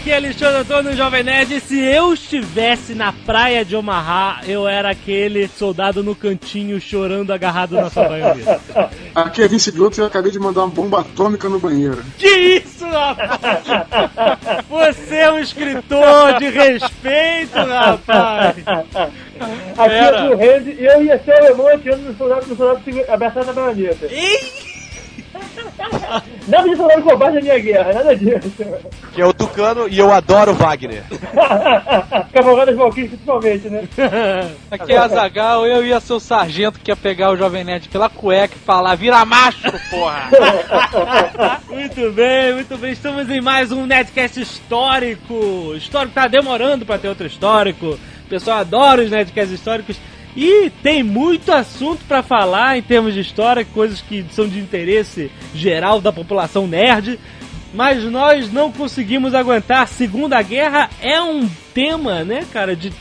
Aqui é Alexandre Antônio, Jovem Nerd. Se eu estivesse na praia de Omaha, eu era aquele soldado no cantinho chorando agarrado na sua banheira. Aqui é Vince Gluto e eu acabei de mandar uma bomba atômica no banheiro. Que isso, rapaz? Você é um escritor de respeito, rapaz! Aqui é do Randy e eu ia ser o alemão atirando no soldado, no soldado abraçado na baioneta. Ih! Nada de soldado combate na minha guerra, nada disso. Que é o Tucano e eu adoro Wagner. Cavalgadas Valkyries principalmente, né? Aqui é Azagal, eu ia ser o sargento que ia pegar o Jovem Nerd pela cueca e falar, vira macho, porra! Muito bem, muito bem. Estamos em mais um Netcast histórico. Histórico tá demorando pra ter outro histórico. O pessoal adora os Netcasts históricos. E tem muito assunto pra falar em termos de história, coisas que são de interesse geral da população nerd. Mas nós não conseguimos aguentar. Segunda Guerra é um tema, né, cara, de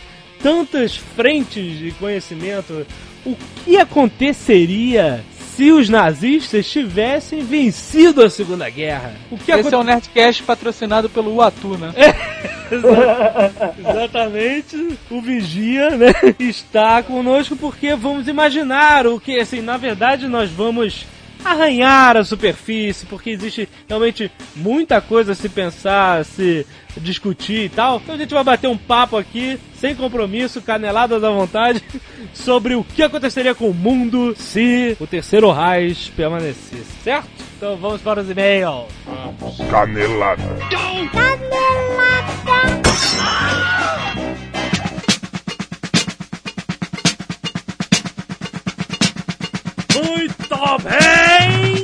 tantas frentes de conhecimento. O que aconteceria se os nazistas tivessem vencido a Segunda Guerra? O que Esse é aconte- o Nerdcast patrocinado pelo Uatu, né? Exatamente, o Vigia, né, está conosco porque vamos imaginar o que, assim, na verdade nós vamos arranhar a superfície, porque existe realmente muita coisa a se pensar, a se discutir e tal. Então a gente vai bater um papo aqui, sem compromisso, caneladas à vontade, sobre o que aconteceria com o mundo se o terceiro Reich permanecesse, certo? Então vamos para os e-mails. Canelada. Muito bem!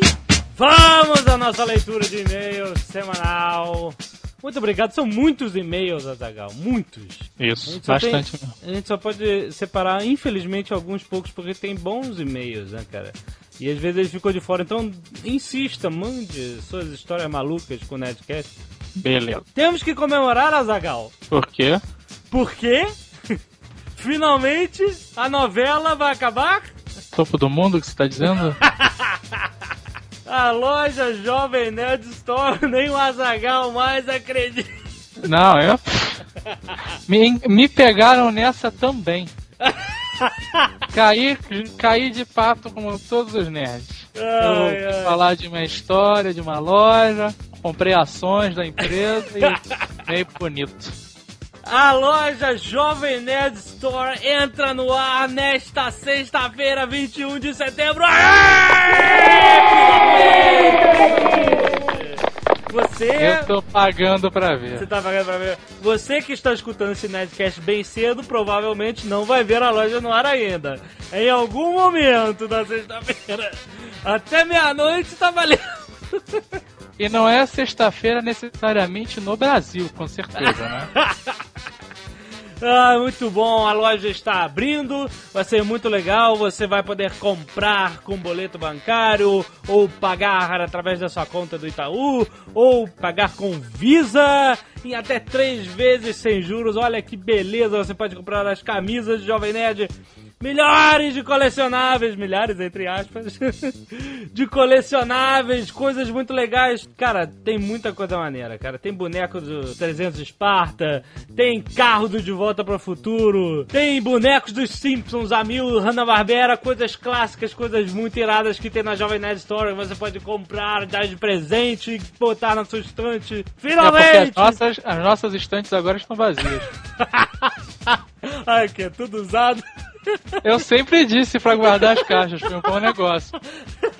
Vamos à nossa leitura de e-mails semanal. Muito obrigado, são muitos e-mails, Azagal, muitos. A Isso, só bastante. tem- a gente só pode separar, infelizmente, alguns poucos, porque tem bons e-mails, né, cara? E às vezes ele ficou de fora, então insista, mande suas histórias malucas com o Nerdcast. Beleza. Temos que comemorar, Azagal, Por quê? porque finalmente a novela vai acabar. Topo do mundo que você tá dizendo? A loja Jovem Nerd Store, nem o Azagal mais acredita. Não, eu. Me, me pegaram nessa também. Caí, caí de pato como todos os nerds. Eu Ai, ouvi ai. falar de uma história, de uma loja, comprei ações da empresa e meio bonito. A loja Jovem Nerd Store entra no ar nesta sexta-feira, 21 de setembro. Você. Eu tô pagando pra ver. Você tá pagando pra ver? Você que está escutando esse Nerdcast bem cedo, provavelmente não vai ver a loja no ar ainda. Em algum momento da sexta-feira. Até meia-noite tá valendo. E não é sexta-feira necessariamente no Brasil, com certeza, né? Ah, muito bom, a loja está abrindo, vai ser muito legal, você vai poder comprar com boleto bancário, ou pagar através da sua conta do Itaú, ou pagar com Visa, em até três vezes sem juros, olha que beleza, você pode comprar as camisas de Jovem Nerd, milhares de colecionáveis, milhares entre aspas, de colecionáveis, coisas muito legais. Cara, tem muita coisa maneira, cara. Tem boneco do 300 Esparta, tem carro do De Volta para o Futuro, tem bonecos dos Simpsons, a mil, Hanna-Barbera, coisas clássicas, coisas muito iradas que tem na Jovem Nerd Store. que Você pode comprar, dar de presente e botar na sua estante. É Finalmente! as nossas, as nossas estantes agora estão vazias. Ai, que é tudo usado. Eu sempre disse pra guardar as caixas, foi um bom negócio.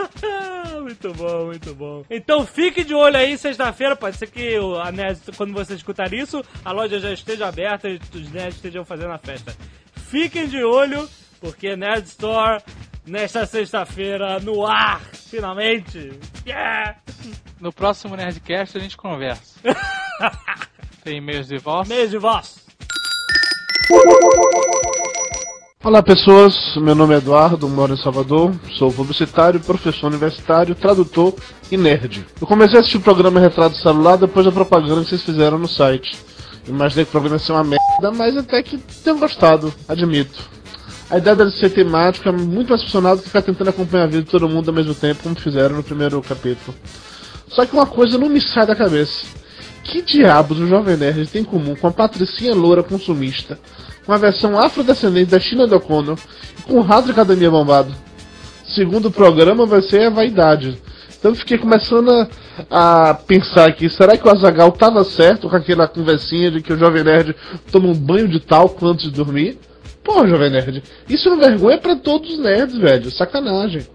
muito bom, muito bom. Então fique de olho aí, sexta-feira. Pode ser que o- a Nerd, quando você escutar isso, a loja já esteja aberta e os nerds estejam fazendo a festa. Fiquem de olho, porque Nerd Store, nesta sexta-feira, no ar, finalmente. Yeah! No próximo Nerdcast a gente conversa. Tem e-mails de voz? Beijo de voz. Olá pessoas, meu nome é Eduardo, moro em Salvador, sou publicitário, professor universitário, tradutor e nerd. Eu comecei a assistir o programa Retrato Celular depois da propaganda que vocês fizeram no site. Imaginei que o programa ia ser uma merda, mas até que tenho gostado, admito. A ideia dele ser temático é muito mais funcional do que ficar tentando acompanhar a vida de todo mundo ao mesmo tempo, como fizeram no primeiro capítulo. Só que uma coisa não me sai da cabeça. Que diabos o Jovem Nerd tem em comum com a patricinha loura consumista, com a versão afrodescendente da China do e com o de academia bombado? Segundo o programa, vai ser a vaidade. Então eu fiquei começando a, a pensar aqui, será que o Azagal tava certo com aquela conversinha de que o Jovem Nerd toma um banho de talco antes de dormir? Pô, Jovem Nerd, isso é uma vergonha pra todos os nerds, velho. Sacanagem.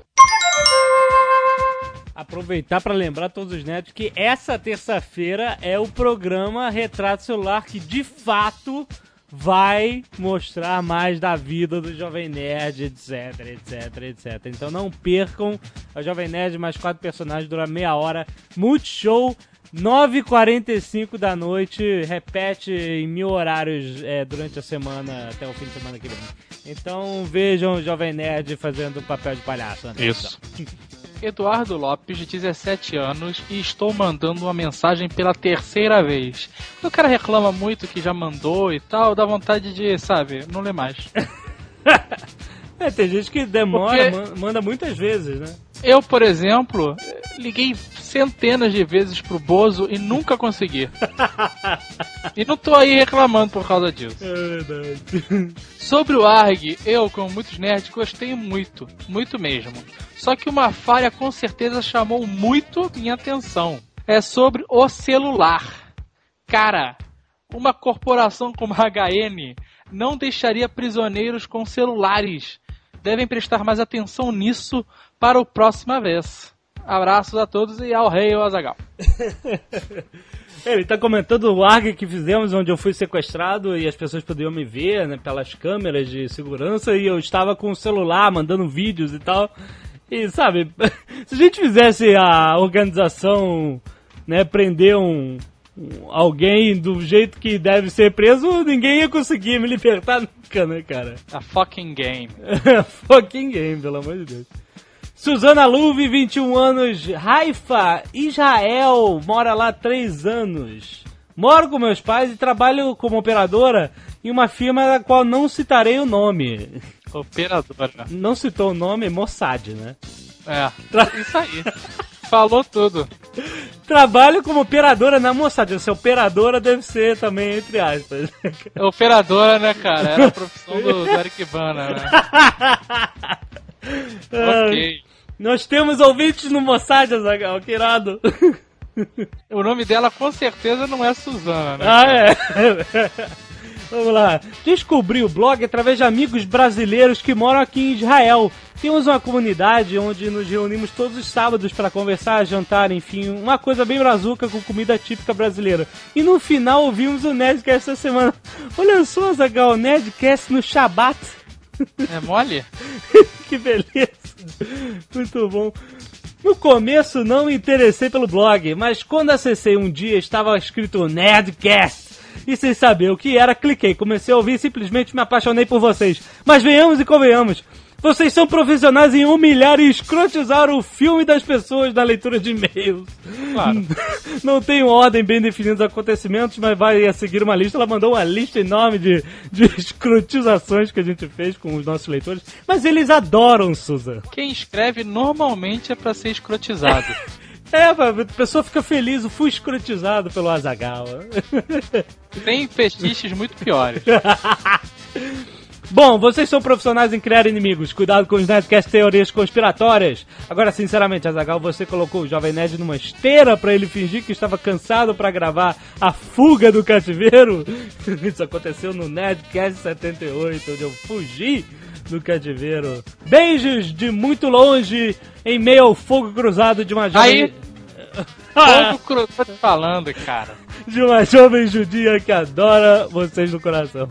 Aproveitar para lembrar todos os netos que essa terça-feira é o programa Retrato Celular que de fato vai mostrar mais da vida do Jovem Nerd, etc, etc, etc. Então não percam o Jovem Nerd mais quatro personagens dura meia hora. Multishow 9h45 da noite, repete em mil horários é, durante a semana, até o fim de semana que vem. Então vejam o Jovem Nerd fazendo papel de palhaço. Né? Isso. Eduardo Lopes, de 17 anos, e estou mandando uma mensagem pela terceira vez. O cara reclama muito que já mandou e tal, dá vontade de, sabe, não ler mais. É, tem gente que demora, Porque- man- manda muitas vezes, né? Eu, por exemplo, liguei centenas de vezes pro Bozo e nunca consegui. e não tô aí reclamando por causa disso. É verdade. Sobre o ARG, eu, como muitos nerds, gostei muito, muito mesmo. Só que uma falha com certeza chamou muito minha atenção. É sobre o celular. Cara, uma corporação como a HN não deixaria prisioneiros com celulares. Devem prestar mais atenção nisso para o próxima vez. Abraços a todos e ao rei Azagal. Ele tá comentando o ARG que fizemos, onde eu fui sequestrado e as pessoas podiam me ver, né, pelas câmeras de segurança, e eu estava com o celular mandando vídeos e tal. E sabe, se a gente fizesse a organização, né, prender um, um- alguém do jeito que deve ser preso, ninguém ia conseguir me libertar nunca, né, cara? A fucking game. Fucking game, pelo amor de Deus. Suzana Luve, 21 anos, Haifa, Israel, mora lá há 3 anos. Moro com meus pais e trabalho como operadora em uma firma da qual não citarei o nome. Operadora. Não citou o nome, Mossad, né? É, isso aí. Falou tudo. Trabalho como operadora na Mossad. Essa operadora deve ser também, entre aspas. Operadora, né, cara? Era a profissão do, do Eric Bana, né? ok. Nós temos ouvintes no Mossad, Azaghal, que irado. O nome dela com certeza não é Suzana, né? Ah, é. Vamos lá. Descobri o blog através de amigos brasileiros que moram aqui em Israel. Temos uma comunidade onde nos reunimos todos os sábados para conversar, jantar, enfim, uma coisa bem brazuca com comida típica brasileira. E no final ouvimos o Nerdcast essa semana. Olha só, Zagal, o Nerdcast no Shabat. É mole? que beleza. Muito bom. No começo não me interessei pelo blog, mas quando acessei um dia estava escrito Nerdcast. E sem saber o que era, cliquei, comecei a ouvir e simplesmente me apaixonei por vocês. Mas venhamos e convenhamos. Vocês são profissionais em humilhar e escrotizar o filme das pessoas na leitura de e-mails. Claro. Não tem ordem bem definida dos acontecimentos, mas vai a seguir uma lista. Ela mandou uma lista enorme de, de escrotizações que a gente fez com os nossos leitores. Mas eles adoram, Susan. Quem escreve normalmente é pra ser escrotizado. É, a pessoa fica feliz, eu fui escrotizado pelo Azagal. Tem fetiches muito piores. Bom, vocês são profissionais em criar inimigos. Cuidado com os Nerdcast teorias conspiratórias. Agora, sinceramente, Azagal, você colocou o Jovem Nerd numa esteira pra ele fingir que estava cansado pra gravar a fuga do cativeiro. Isso aconteceu no Nerdcast 78, onde eu fugi do cativeiro. Beijos de muito longe em meio ao fogo cruzado de uma jovem... Aí- Fogo cru, tô te falando, cara. de uma jovem judia que adora vocês no coração.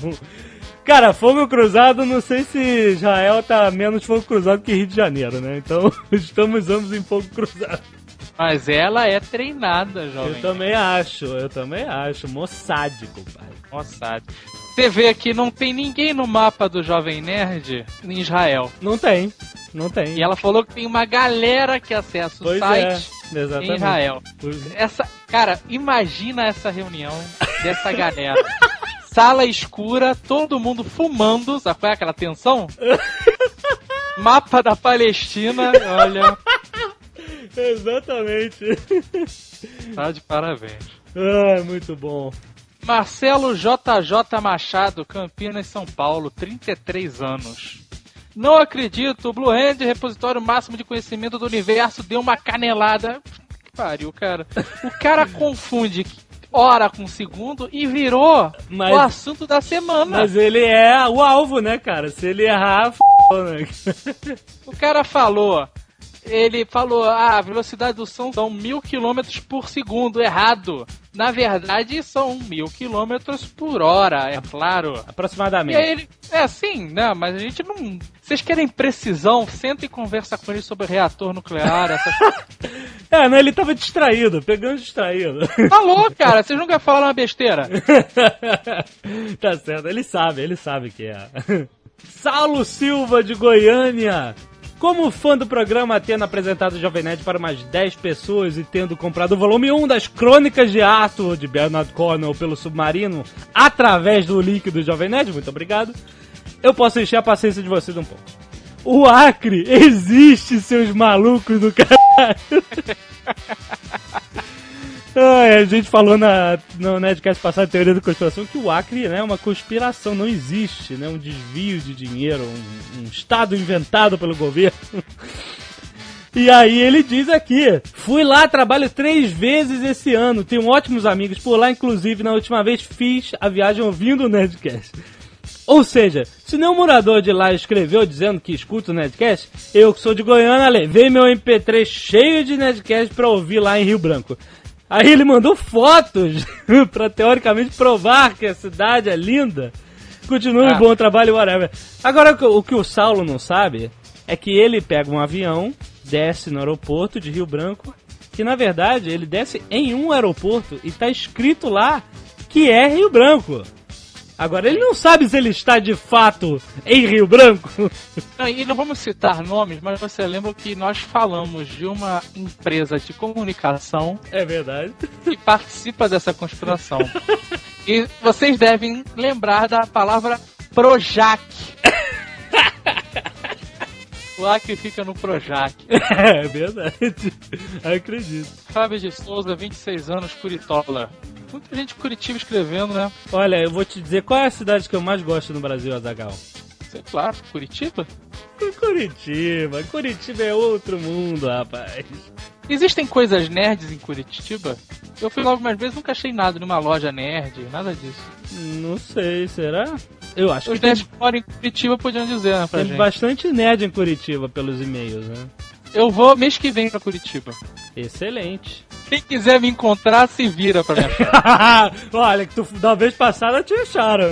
Cara, fogo cruzado, não sei se Israel tá menos fogo cruzado que Rio de Janeiro, né? Então, estamos ambos em fogo cruzado. Mas ela é treinada, jovem. Eu também acho, eu também acho. Mossad, compadre. Mossad. Você vê que não tem ninguém no mapa do Jovem Nerd em Israel. Não tem. Não tem. E ela falou que tem uma galera que acessa o Pois site é, exatamente. em Israel. Pois- Essa, cara, imagina essa reunião dessa galera. Sala escura, todo mundo fumando, sabe qual é aquela tensão? Mapa da Palestina, olha, Exatamente. tá de parabéns. Ai, muito bom. Marcelo JJ Machado, Campinas, São Paulo, 33 anos. Não acredito, Blue Hand, repositório máximo de conhecimento do universo, deu uma canelada. Que pariu, cara. O cara confunde hora com segundo e virou Mas- o assunto da semana. Mas ele é o alvo, né, cara? Se ele errar, f... né? O cara falou. Ele falou, ah, a velocidade do som são mil quilômetros por segundo, errado. Na verdade, são mil quilômetros por hora, é claro. Aproximadamente. ele, é assim, né? Mas a gente não. Vocês querem precisão? Senta e conversa com ele sobre reator nuclear, essas É, não, ele tava distraído, pegando distraído. Falou, cara, vocês nunca falaram uma besteira. tá certo, ele sabe, ele sabe que é. Saulo Silva de Goiânia. Como fã do programa, tendo apresentado o Jovem Nerd para umas 10 pessoas e tendo comprado o volume 1 das Crônicas de Arthur de Bernard Cornwell pelo Submarino através do link do Jovem Nerd, muito obrigado, eu posso encher a paciência de vocês um pouco. O Acre existe, seus malucos do caralho. A gente falou na, no Nerdcast passado, teoria da conspiração, que o Acre né, é uma conspiração, não existe, né? Um desvio de dinheiro, um, um estado inventado pelo governo. E aí ele diz aqui, fui lá, trabalho três vezes esse ano, tenho ótimos amigos por lá, inclusive na última vez fiz a viagem ouvindo o Nerdcast. Ou seja, se nenhum morador de lá escreveu dizendo que escuta o Nerdcast, eu que sou de Goiânia levei meu MP3 cheio de Nerdcast pra ouvir lá em Rio Branco. Aí ele mandou fotos pra teoricamente provar que a cidade é linda. Continue Ah. bom trabalho, whatever. Agora, o que o Saulo não sabe é que ele pega um avião, desce no aeroporto de Rio Branco, que na verdade ele desce em um aeroporto e tá escrito lá que é Rio Branco. Agora ele não sabe se ele está de fato em Rio Branco. Não, e não vamos citar nomes, mas você lembra que nós falamos de uma empresa de comunicação É verdade. que participa dessa conspiração. E vocês devem lembrar da palavra Projac. O Acre fica no Projac. É verdade. Acredito. Fábio de Souza, 26 anos, Curitola. Muita gente de Curitiba escrevendo, né? Olha, eu vou te dizer qual é a cidade que eu mais gosto no Brasil, Azagal. Sei lá, Curitiba? Curitiba. Curitiba é outro mundo, rapaz. Existem coisas nerds em Curitiba? Eu fui lá algumas vezes nunca achei nada numa loja nerd, nada disso. Não sei, será? Eu acho Os que tem, nerds moram em Curitiba podiam dizer, né, pra tem gente. bastante nerd em Curitiba pelos e-mails, né? Eu vou mês que vem pra Curitiba. Excelente. Quem quiser me encontrar, se vira pra me achar. Olha, que tu da vez passada te acharam.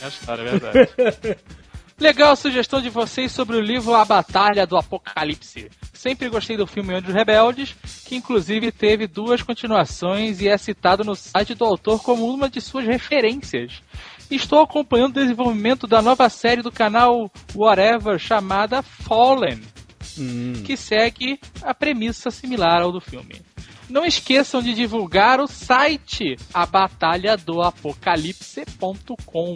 É a história, é verdade. Legal a sugestão de vocês sobre o livro A Batalha do Apocalipse. Sempre gostei do filme Anjos Rebeldes, que inclusive teve duas continuações e é citado no site do autor como uma de suas referências. Estou acompanhando o desenvolvimento da nova série do canal Whatever chamada Fallen, Hum. que segue a premissa similar ao do filme. Não esqueçam de divulgar o site abatalhadoapocalipse.com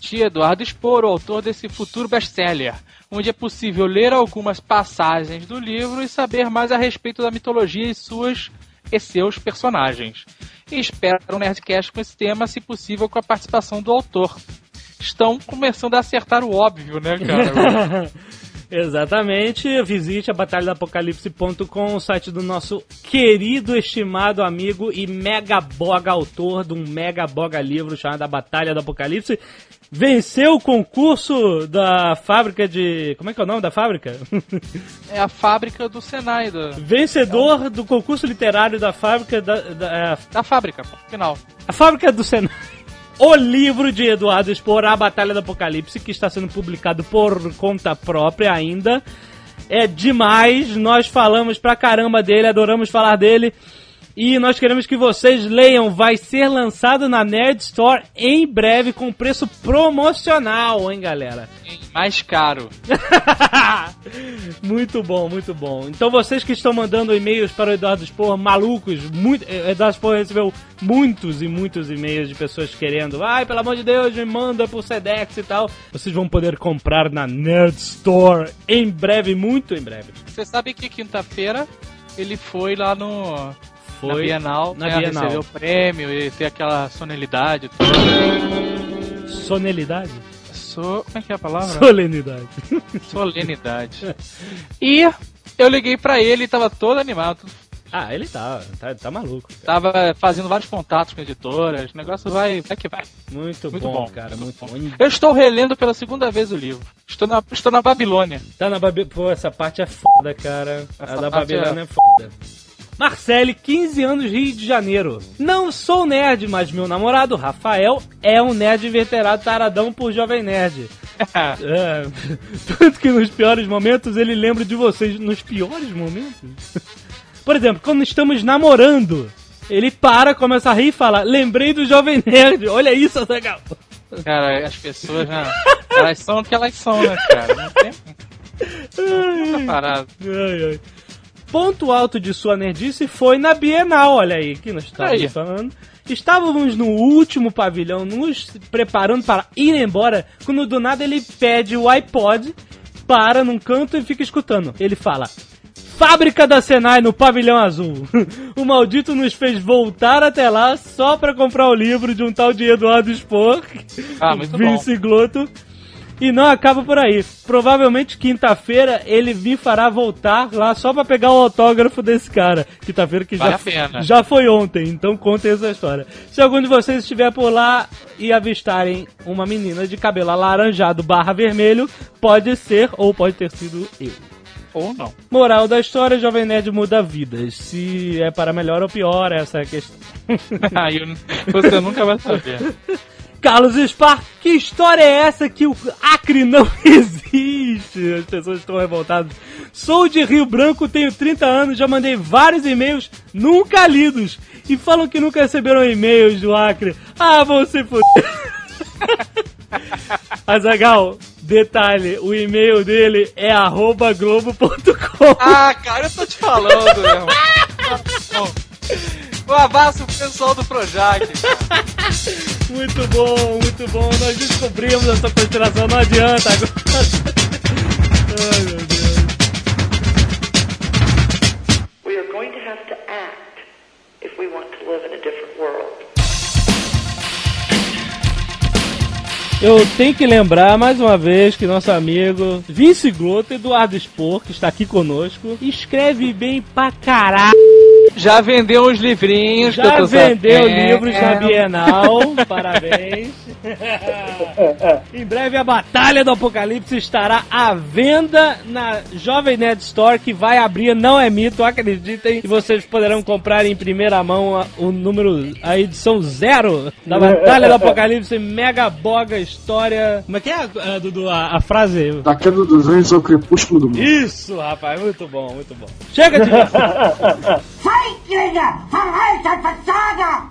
de Eduardo Spor, o autor desse futuro best-seller, onde é possível ler algumas passagens do livro e saber mais a respeito da mitologia e suas e seus personagens. E espero um Nerdcast com esse tema, se possível, com a participação do autor. Estão começando a acertar o óbvio, né, cara? Exatamente. Visite a batalhadapocalipse.com, o site do nosso querido, estimado amigo e mega boga autor de um mega boga livro chamado A Batalha do Apocalipse. Venceu o concurso da fábrica de. Como é que é o nome da fábrica? é a fábrica do Senai, da, Vencedor do concurso literário da fábrica da. da- é, da fábrica, final. a fábrica do Senai. O livro de Eduardo Spor, A Batalha do Apocalipse, que está sendo publicado por conta própria ainda. É demais, nós falamos pra caramba dele, adoramos falar dele. E nós queremos que vocês leiam. Vai ser lançado na Nerd Store em breve com preço promocional, hein, galera? Mais caro. muito bom, muito bom. Então vocês que estão mandando e-mails para o Eduardo Spor, malucos, muito, eh, Eduardo Spor recebeu muitos e muitos e-mails de pessoas querendo, ai, pelo amor de Deus, me manda pro Sedex e tal. Vocês vão poder comprar na Nerd Store em breve, muito em breve. Você sabe que quinta-feira ele foi lá no Foi na Bienal, na né, Bienal. recebeu o prêmio e ter aquela sonelidade. Sonelidade? So... Como é que é a palavra? Solenidade. Solenidade. E eu liguei pra ele e tava todo animado. Ah, ele tá, tá, tá maluco. Tava fazendo vários contatos com editoras. O negócio vai, vai que vai. Muito, Muito bom, bom, cara, muito bom. Eu estou relendo pela segunda vez o livro. Estou na, estou na Babilônia. Tá na Babilônia. Pô, essa parte é foda, cara. a Essa da parte Babilônia é- é foda. Marcele, 15 anos, Rio de Janeiro. Não sou nerd, mas meu namorado, Rafael, é um nerd inveterado taradão por Jovem Nerd. É, tanto que nos piores momentos ele lembra de vocês. Nos piores momentos? Por exemplo, quando estamos namorando, ele para, começa a rir e fala: Lembrei do Jovem Nerd. Olha isso, legal. Cara, as pessoas, né? Elas são o que elas são, né, cara? Não tem outra parada. Ai, ai. Ponto alto de sua nerdice foi na Bienal, olha aí, que nós estávamos Aí. falando. Estávamos no último pavilhão, nos preparando para ir embora, quando do nada ele pede o iPod, para num canto e fica escutando. Ele fala: Fábrica da Senai no pavilhão azul. o maldito nos fez voltar até lá só para comprar o livro de um tal de Eduardo Spor, Ah. Vince Glotto. E não acaba por aí. Provavelmente quinta-feira ele me fará voltar lá só pra pegar o autógrafo desse cara. Quinta-feira que Vale já, já foi ontem, então contem essa história. Se algum de vocês estiver por lá e avistarem uma menina de cabelo alaranjado barra vermelho, pode ser ou pode ter sido eu. Ou não. Moral da história, Jovem Nerd muda vidas. Se é para melhor ou pior, essa é a questão. Você nunca vai saber. Carlos Spar, que história é essa que o Acre não existe? As pessoas estão revoltadas. Sou de Rio Branco, tenho 30 anos, já mandei vários e-mails, nunca lidos. E falam que nunca receberam e-mails do Acre. Ah, vão se fuder. Azagal, detalhe, o e-mail dele é arroba globo.com. Ah, cara, eu tô te falando, meu irmão. Um abraço pro pessoal do Projac. Muito bom, muito bom. Nós descobrimos essa conspiração, não adianta agora. Ai, meu Deus. We are going to have to act if we want to live in a different world. Eu tenho que lembrar mais uma vez que nosso amigo Vince Glotto, Eduardo Spor, que está aqui conosco, escreve bem pra caralho. Já vendeu uns livrinhos que eu Já vendeu sabendo. livros na Bienal, parabéns. em breve a Batalha do Apocalipse estará à venda na Jovem Nerd Store, que vai abrir, não é mito, acreditem. E vocês poderão comprar em primeira mão a- o número, a edição zero da Batalha do Apocalipse, Mega Boga História. Como é que é, eh, Dudu, a, a frase? Da queda dos anjos ao crepúsculo do mundo. Isso, rapaz, muito bom, muito bom. Chega de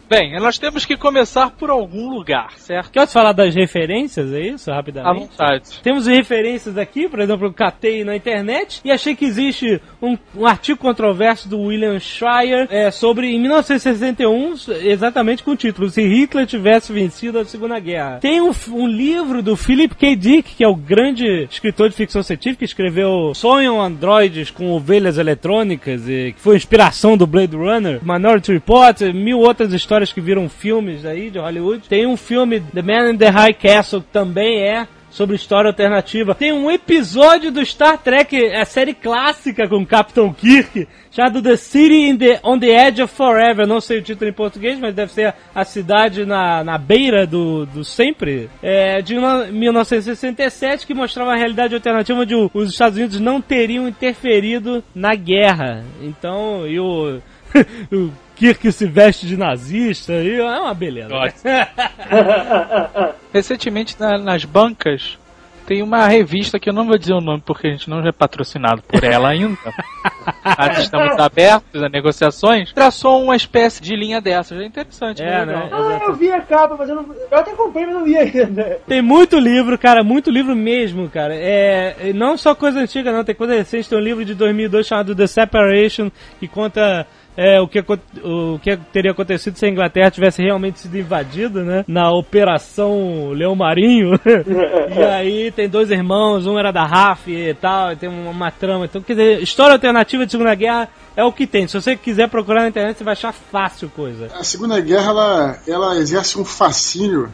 Bem, nós temos que começar por algum lugar, certo? Quer falar das referências, é isso, À rapidamente? vontade. Temos referências aqui, por exemplo, eu catei na internet e achei que existe um, um artigo controverso do William Shire é, sobre, em 1961, exatamente com o título, se Hitler tivesse vencido a Segunda Guerra. Tem um, um livro do Philip K. Dick, que é o grande escritor de ficção científica, que escreveu Sonham Androides com Ovelhas Eletrônicas, e, que foi inspiração do Blade Runner, Minority Report, mil outras histórias que viram filmes aí de Hollywood. Tem um filme, The Man in the High Castle, que também é sobre história alternativa. Tem um episódio do Star Trek, a série clássica com Capitão Kirk, chamado The City the, on the Edge of Forever. Não sei o título em português, mas deve ser a cidade na, na beira do, do sempre. É de no- 1967, que mostrava a realidade alternativa onde os Estados Unidos não teriam interferido na guerra. Então, e o Kirk se veste de nazista, e é uma beleza. né? Recentemente na- nas bancas Tem uma revista que eu não vou dizer o nome porque a gente não é patrocinado por ela ainda. Mas estamos abertos a negociações. Traçou uma espécie de linha dessas. É interessante, É, né? né? Ah, eu vi a capa, mas eu não. Eu até comprei, mas não vi ainda. Tem muito livro, cara, muito livro mesmo, cara. É, não só coisa antiga, não, tem coisa recente. Tem um livro de 2002 chamado The Separation, que conta é, o, que, o que teria acontecido se a Inglaterra tivesse realmente sido invadida, né? Na Operação Leão Marinho. e aí tem dois irmãos, um era da RAF e tal, e tem uma, uma trama. Então, quer dizer, história alternativa de Segunda Guerra é o que tem. Se você quiser procurar na internet, você vai achar fácil coisa. A Segunda Guerra ela, ela exerce um fascínio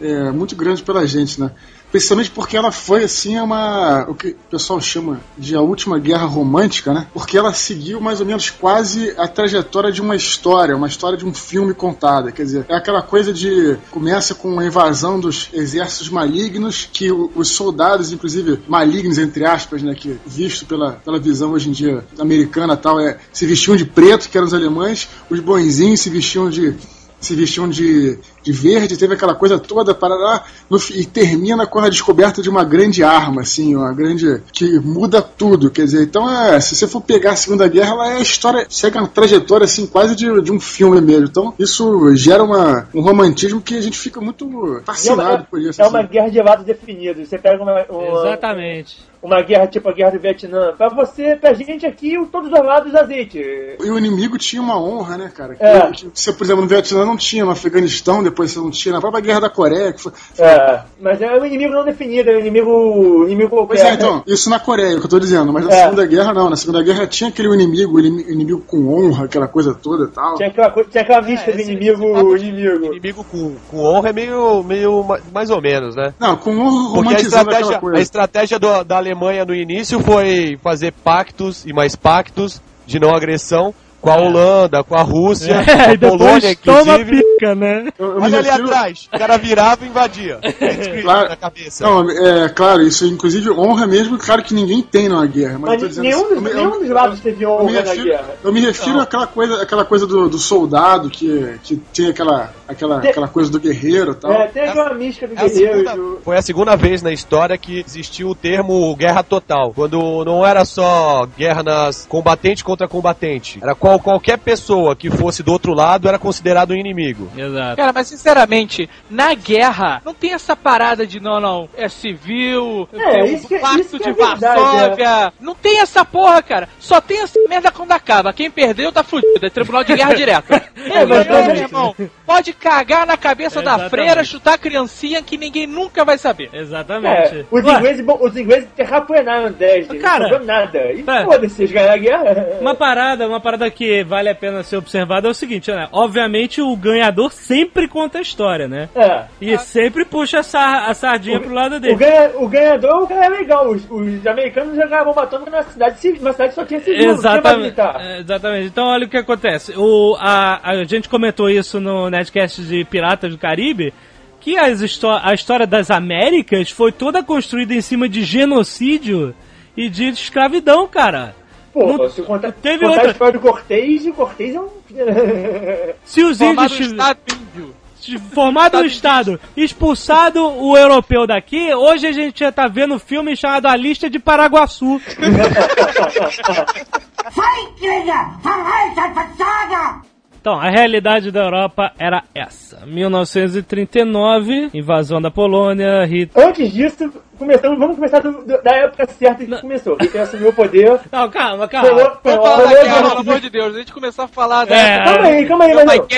é, muito grande pela gente, né? Principalmente porque ela foi assim uma o que o pessoal chama de a última guerra romântica, né? Porque ela seguiu mais ou menos quase a trajetória de uma história, uma história de um filme contada. Quer dizer, é aquela coisa de começa com a invasão dos exércitos malignos que os soldados, inclusive malignos entre aspas, né, que visto pela, pela visão hoje em dia americana tal, é se vestiam de preto, que eram os alemães, os bonzinhos se vestiam de se vestiam de, de verde, teve aquela coisa toda para lá, no e termina com a descoberta de uma grande arma, assim, uma grande. que muda tudo. Quer dizer, então é, se você for pegar a Segunda Guerra, ela é a história, segue uma trajetória assim, quase de, de um filme mesmo. Então, isso gera uma, um romantismo que a gente fica muito fascinado por isso. É uma assim. guerra de lados definidos. Você pega uma, uma, Exatamente. Uma guerra tipo a guerra do Vietnã. Pra você, pra gente aqui, todos os lados azeite. E o inimigo tinha uma honra, né, cara? Que, É. que você, por exemplo, no Vietnã não tinha, no Afeganistão depois você não tinha, na própria Guerra da Coreia, que foi, É, mas é um inimigo não definido, é um inimigo, inimigo qualquer. Pois é, então, isso na Coreia, é o que eu tô dizendo, mas na É. Segunda Guerra não, na Segunda Guerra tinha aquele inimigo, inimi- inimigo com honra, aquela coisa toda e tal. Tinha aquela, tinha aquela mística É, do inimigo, esse inimigo. Inimigo com, com honra é meio, meio ma- mais ou menos, né? Não, com honra Porque a romantizando aquela estratégia, coisa. a estratégia do- da Alemanha no início foi fazer pactos e mais pactos de não agressão com a Holanda, com a Rússia, É, com a Polônia, inclusive. Né? Eu, eu Olha ali refiro- atrás, o cara virava e invadia. Escrito Claro. na cabeça. Não, é claro, isso inclusive honra mesmo, claro que ninguém tem numa guerra. Mas, Mas nenhum, assim, dos, eu dos lados teve honra na refiro, guerra. eu me refiro àquela coisa, àquela coisa do, do soldado que, que tem aquela, aquela, Tem- aquela coisa do guerreiro e tal. É, tem aquela mística do É guerreiro. segunda- do- foi a segunda vez na história que existiu o termo guerra total. Quando não era só guerra nas combatente contra combatente. Era qual, qualquer pessoa que fosse do outro lado era considerado um inimigo. Exato. Cara, mas sinceramente, na guerra, não tem essa parada de não, não, é civil, É, o que- pacto isso que de é verdade, Varsóvia. Não tem essa porra, cara. Só tem essa merda quando acaba. Quem perdeu tá fudido. É tribunal de guerra direto. Mas é meu irmão, pode cagar na cabeça da freira, chutar a criancinha que ninguém nunca vai saber. Exatamente. É, os Ué, ingleses, os ingleses terraplanearam 10, Cara, não nada. E tá. foda-se, eles ganharam a guerra. Uma parada, uma parada que vale a pena ser observada é o seguinte, né? Obviamente o ganhador sempre conta a história, né? É. E sempre puxa a, sar- a sardinha pro lado O, dele. ganha, o ganhador, o cara é legal. Os, os americanos jogaram bomba atômica na cidade, na cidade só tinha civil, mais Exatamente, é, exatamente. Então olha o que acontece. O, a, a gente comentou isso no Netcast de Piratas do Caribe, que a história das Américas foi toda construída em cima de genocídio e de escravidão, cara. Pô, Não- se contar, teve contar outra- a história do Cortez, o Cortez é um... Se os Formado índios estado índio. formado um estado, expulsado o europeu daqui, hoje a gente já tá vendo um filme chamado A Lista de Paraguaçu. Então, a realidade da Europa era essa. 1939, invasão da Polônia, Hitler... Antes disso, começamos, vamos começar do- do- da época certa que começou. Hitler assumiu o poder. Não, calma, calma. Falar da guerra, guerra pelo amor de Deus. A gente começar a falar da É. Calma aí, calma aí, Não.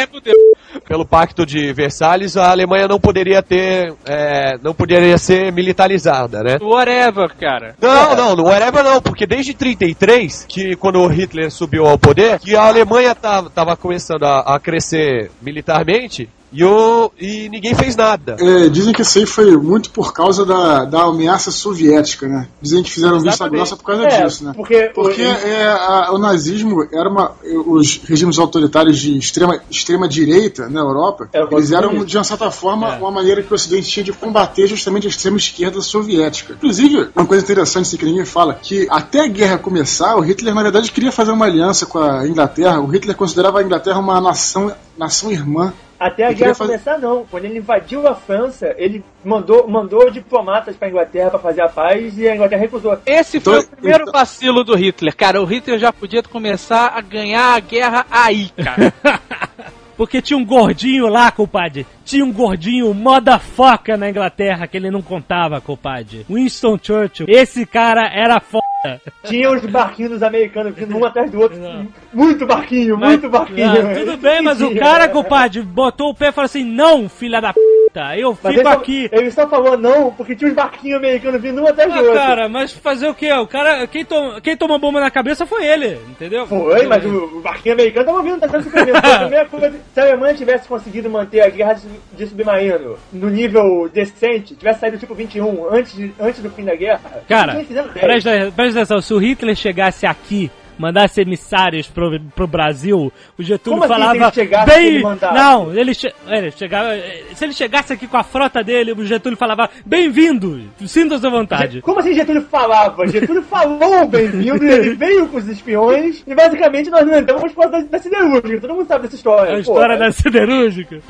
Pelo pacto de Versalhes, a Alemanha não poderia ter. é, não poderia ser militarizada, né? Whatever, cara. Não, não, no whatever não, porque desde 33, que quando o Hitler subiu ao poder, que a Alemanha tava, tava começando a, a crescer militarmente e, o, e ninguém fez nada. É, dizem que isso aí foi muito por causa da, da ameaça soviética, né? Dizem que fizeram vista grossa por causa É, disso, né? porque, Porque o- é, a- o nazismo era uma. Os regimes autoritários de extrema, extrema direita na Europa, eles eram, de uma certa forma, uma maneira que o Ocidente tinha de combater justamente a extrema esquerda soviética. Inclusive, uma coisa interessante assim, que ninguém fala, que até a guerra começar, o Hitler, na verdade, queria fazer uma aliança com a Inglaterra. O Hitler considerava a Inglaterra uma nação, nação irmã Até a Eu guerra fazer- começar, não. Quando ele invadiu a França, ele mandou, mandou diplomatas pra Inglaterra pra fazer a paz e a Inglaterra recusou. Esse foi Então- o primeiro então- vacilo do Hitler, cara. O Hitler já podia começar a ganhar a guerra aí, cara. Porque tinha um gordinho lá, compadre. Tinha um gordinho motherfucker na Inglaterra que ele não contava, compadre. Winston Churchill. Esse cara era foda. Tinha os barquinhos dos americanos vindo um atrás do outro. Não. Muito barquinho, Mas- muito barquinho. Ah, tudo bem, mas o cara, compadre, botou o pé e falou assim: Não, filha da puta, eu Mas fico ele só- aqui. Ele só falou não, porque tinha os barquinhos americanos vindo um atrás do Ah, outro. cara, mas fazer o quê? O cara, quem, to quem tomou bomba na cabeça foi ele, entendeu? Foi, mas o, o barquinho americano tava vindo, tá sendo coisa. Se a Alemanha tivesse conseguido manter a guerra de, submarino no nível decente, tivesse saído tipo 21 antes, de- antes do fim da guerra, Cara, tinha fizeram 10. presta, presta atenção, se o Hitler chegasse aqui, mandasse emissários pro, pro Brasil, o Getúlio Como assim, falava se ele chegasse, bem. ele não, ele, che- ele chegava. Se ele chegasse aqui com a frota dele, o Getúlio falava: Bem-vindo, sinta-se à vontade. Como assim Getúlio falava? Getúlio falou bem-vindo, ele veio com os espiões e basicamente nós não entramos por causa da, da siderúrgica. Todo mundo sabe dessa história. A história Pô, da siderúrgica.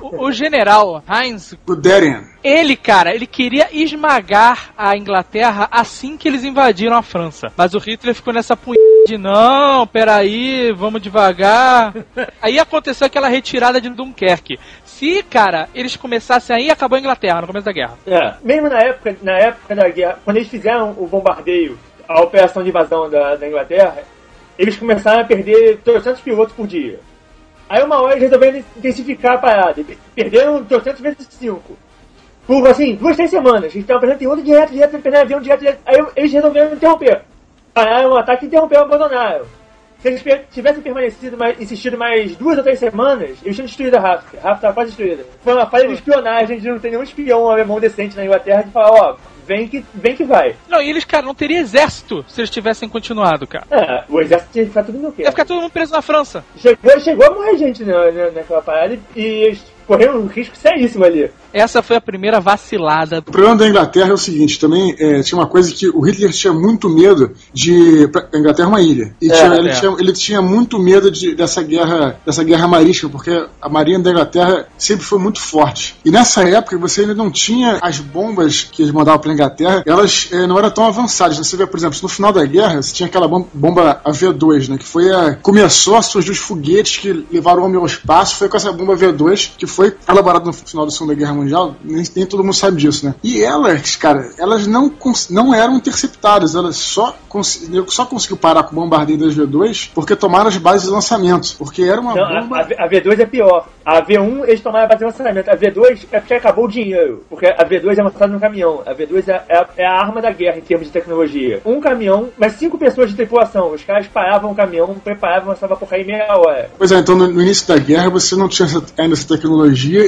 O, o general Heinz, O Darien. ele, cara, ele queria esmagar a Inglaterra assim que eles invadiram a França. Mas o Hitler ficou nessa punha de não, peraí, vamos devagar. Aí aconteceu aquela retirada de Dunkerque. Se, cara, eles começassem aí, acabou a Inglaterra no começo da guerra. É, mesmo na época, na época da guerra, quando eles fizeram o bombardeio, a operação de invasão da, da Inglaterra, eles começaram a perder 300 pilotos por dia. Aí uma hora eles resolveram intensificar a parada. Perderam 300 vezes 5. Por assim, duas, três semanas. Eles estavam perdendo piloto direto, direto, perdendo avião direto, direto. Aí eles resolveram interromper. Pararam o ataque, interromperam abandonaram. Se eles tivessem permanecido mais, insistido mais duas ou três semanas, eles tinham destruído a Rafta. A Rafta estava quase destruída. Foi uma falha de espionagem de não ter nenhum espião alemão decente na Inglaterra de falar, ó, vem que, vem que vai. Não, e eles, cara, não teriam exército se eles tivessem continuado, cara. É, o exército tinha que ficar tudo no quê? Ia ficar todo mundo preso na França. Chegou, chegou a morrer gente na, na, naquela parada e eles correram um risco seríssimo ali. Essa foi a primeira vacilada O problema da Inglaterra é o seguinte, também é, tinha uma coisa que o Hitler tinha muito medo de. A Inglaterra é uma ilha. E É, tinha- ele, é. tinha, ele tinha muito medo de- dessa guerra dessa guerra marítima, porque a marinha da Inglaterra sempre foi muito forte. E nessa época você ainda não tinha as bombas que eles mandavam para a Inglaterra, elas eh, não eram tão avançadas. Você vê, por exemplo, no final da guerra, você tinha aquela bom- bomba a V2, né? Que foi a. Começou a surgir os foguetes que levaram o homem ao espaço, foi com essa bomba V2, que foi elaborada no final da Segunda Guerra Mundial, nem, nem todo mundo sabe disso, né? E elas, cara, elas não, não eram interceptadas, elas só, cons- só conseguiu parar com o bombardeio das V2 porque tomaram as bases de lançamento, porque era uma Não, a, bomba... a a V2 é pior. A V1 eles tomaram a base de lançamento. A V2 é porque acabou o dinheiro. Porque a V2 é lançada no caminhão. A V2 é, é a, é a arma da guerra em termos de tecnologia. Um caminhão, mas cinco pessoas de tripulação. Os caras paravam o caminhão, preparavam, lançavam por em meia hora. Pois é, então no, no início da guerra você não tinha essa- ainda essa tecnologia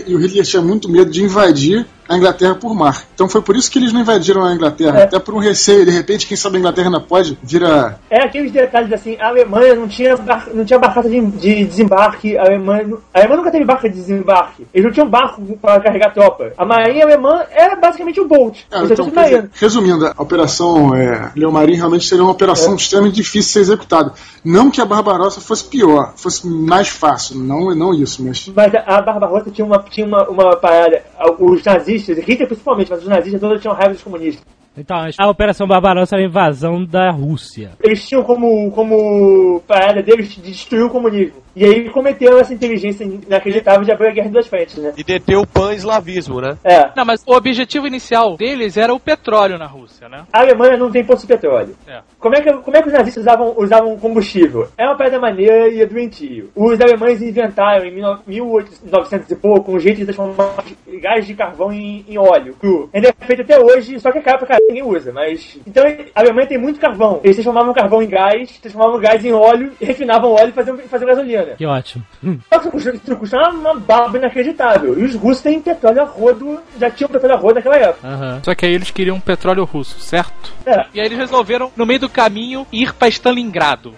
e o Hitler tinha muito medo de invadir a Inglaterra por mar. Então foi por isso que eles não invadiram a Inglaterra, É. até por um receio, de repente, quem sabe a Inglaterra ainda pode vir a... É aqueles detalhes assim, a Alemanha não tinha, bar- não tinha barcaça de, de desembarque, a Alemanha, a Alemanha nunca teve barca de desembarque. Eles não tinham barco para carregar tropa. A marinha alemã era basicamente o Bolt. Ah, Eles então, dizer, resumindo, a operação é, Leão Marinho realmente seria uma operação extremamente difícil de ser executada. Não que a Barbarossa fosse pior, fosse mais fácil, não, não isso, mas Mas a, Barbarossa tinha uma, tinha uma, uma parada. Os nazistas, Hitler principalmente, mas os nazistas todos tinham raiva dos comunistas. Então, a Operação Barbarossa era a invasão da Rússia. Eles tinham como, como parada deles de destruir o comunismo. E aí cometeram essa inteligência inacreditável de abrir a guerra em duas frentes, né? E deter o pan-eslavismo, né? É. Não, mas o objetivo inicial deles era o petróleo na Rússia, né? A Alemanha não tem poço de petróleo. É. Como é, que, como é que os nazistas usavam, usavam combustível? É uma parada maneira e é doentio. Os alemães inventaram em 19- 1800 e pouco um jeito de transformar gás de carvão em, em óleo cru. Ainda é feito até hoje, só que é caro pra caralho, ninguém usa. Mas... Então a Alemanha tem muito carvão. Eles transformavam carvão em gás, transformavam gás em óleo, e refinavam óleo e faziam, faziam gasolina. Que ótimo. Só que custa, isso custa uma, barba inacreditável. E os russos têm petróleo a rodo, já tinham petróleo a rodo naquela época. Aham. Só que aí eles queriam petróleo russo, certo? É. E aí eles resolveram, no meio do caminho, ir pra Stalingrado.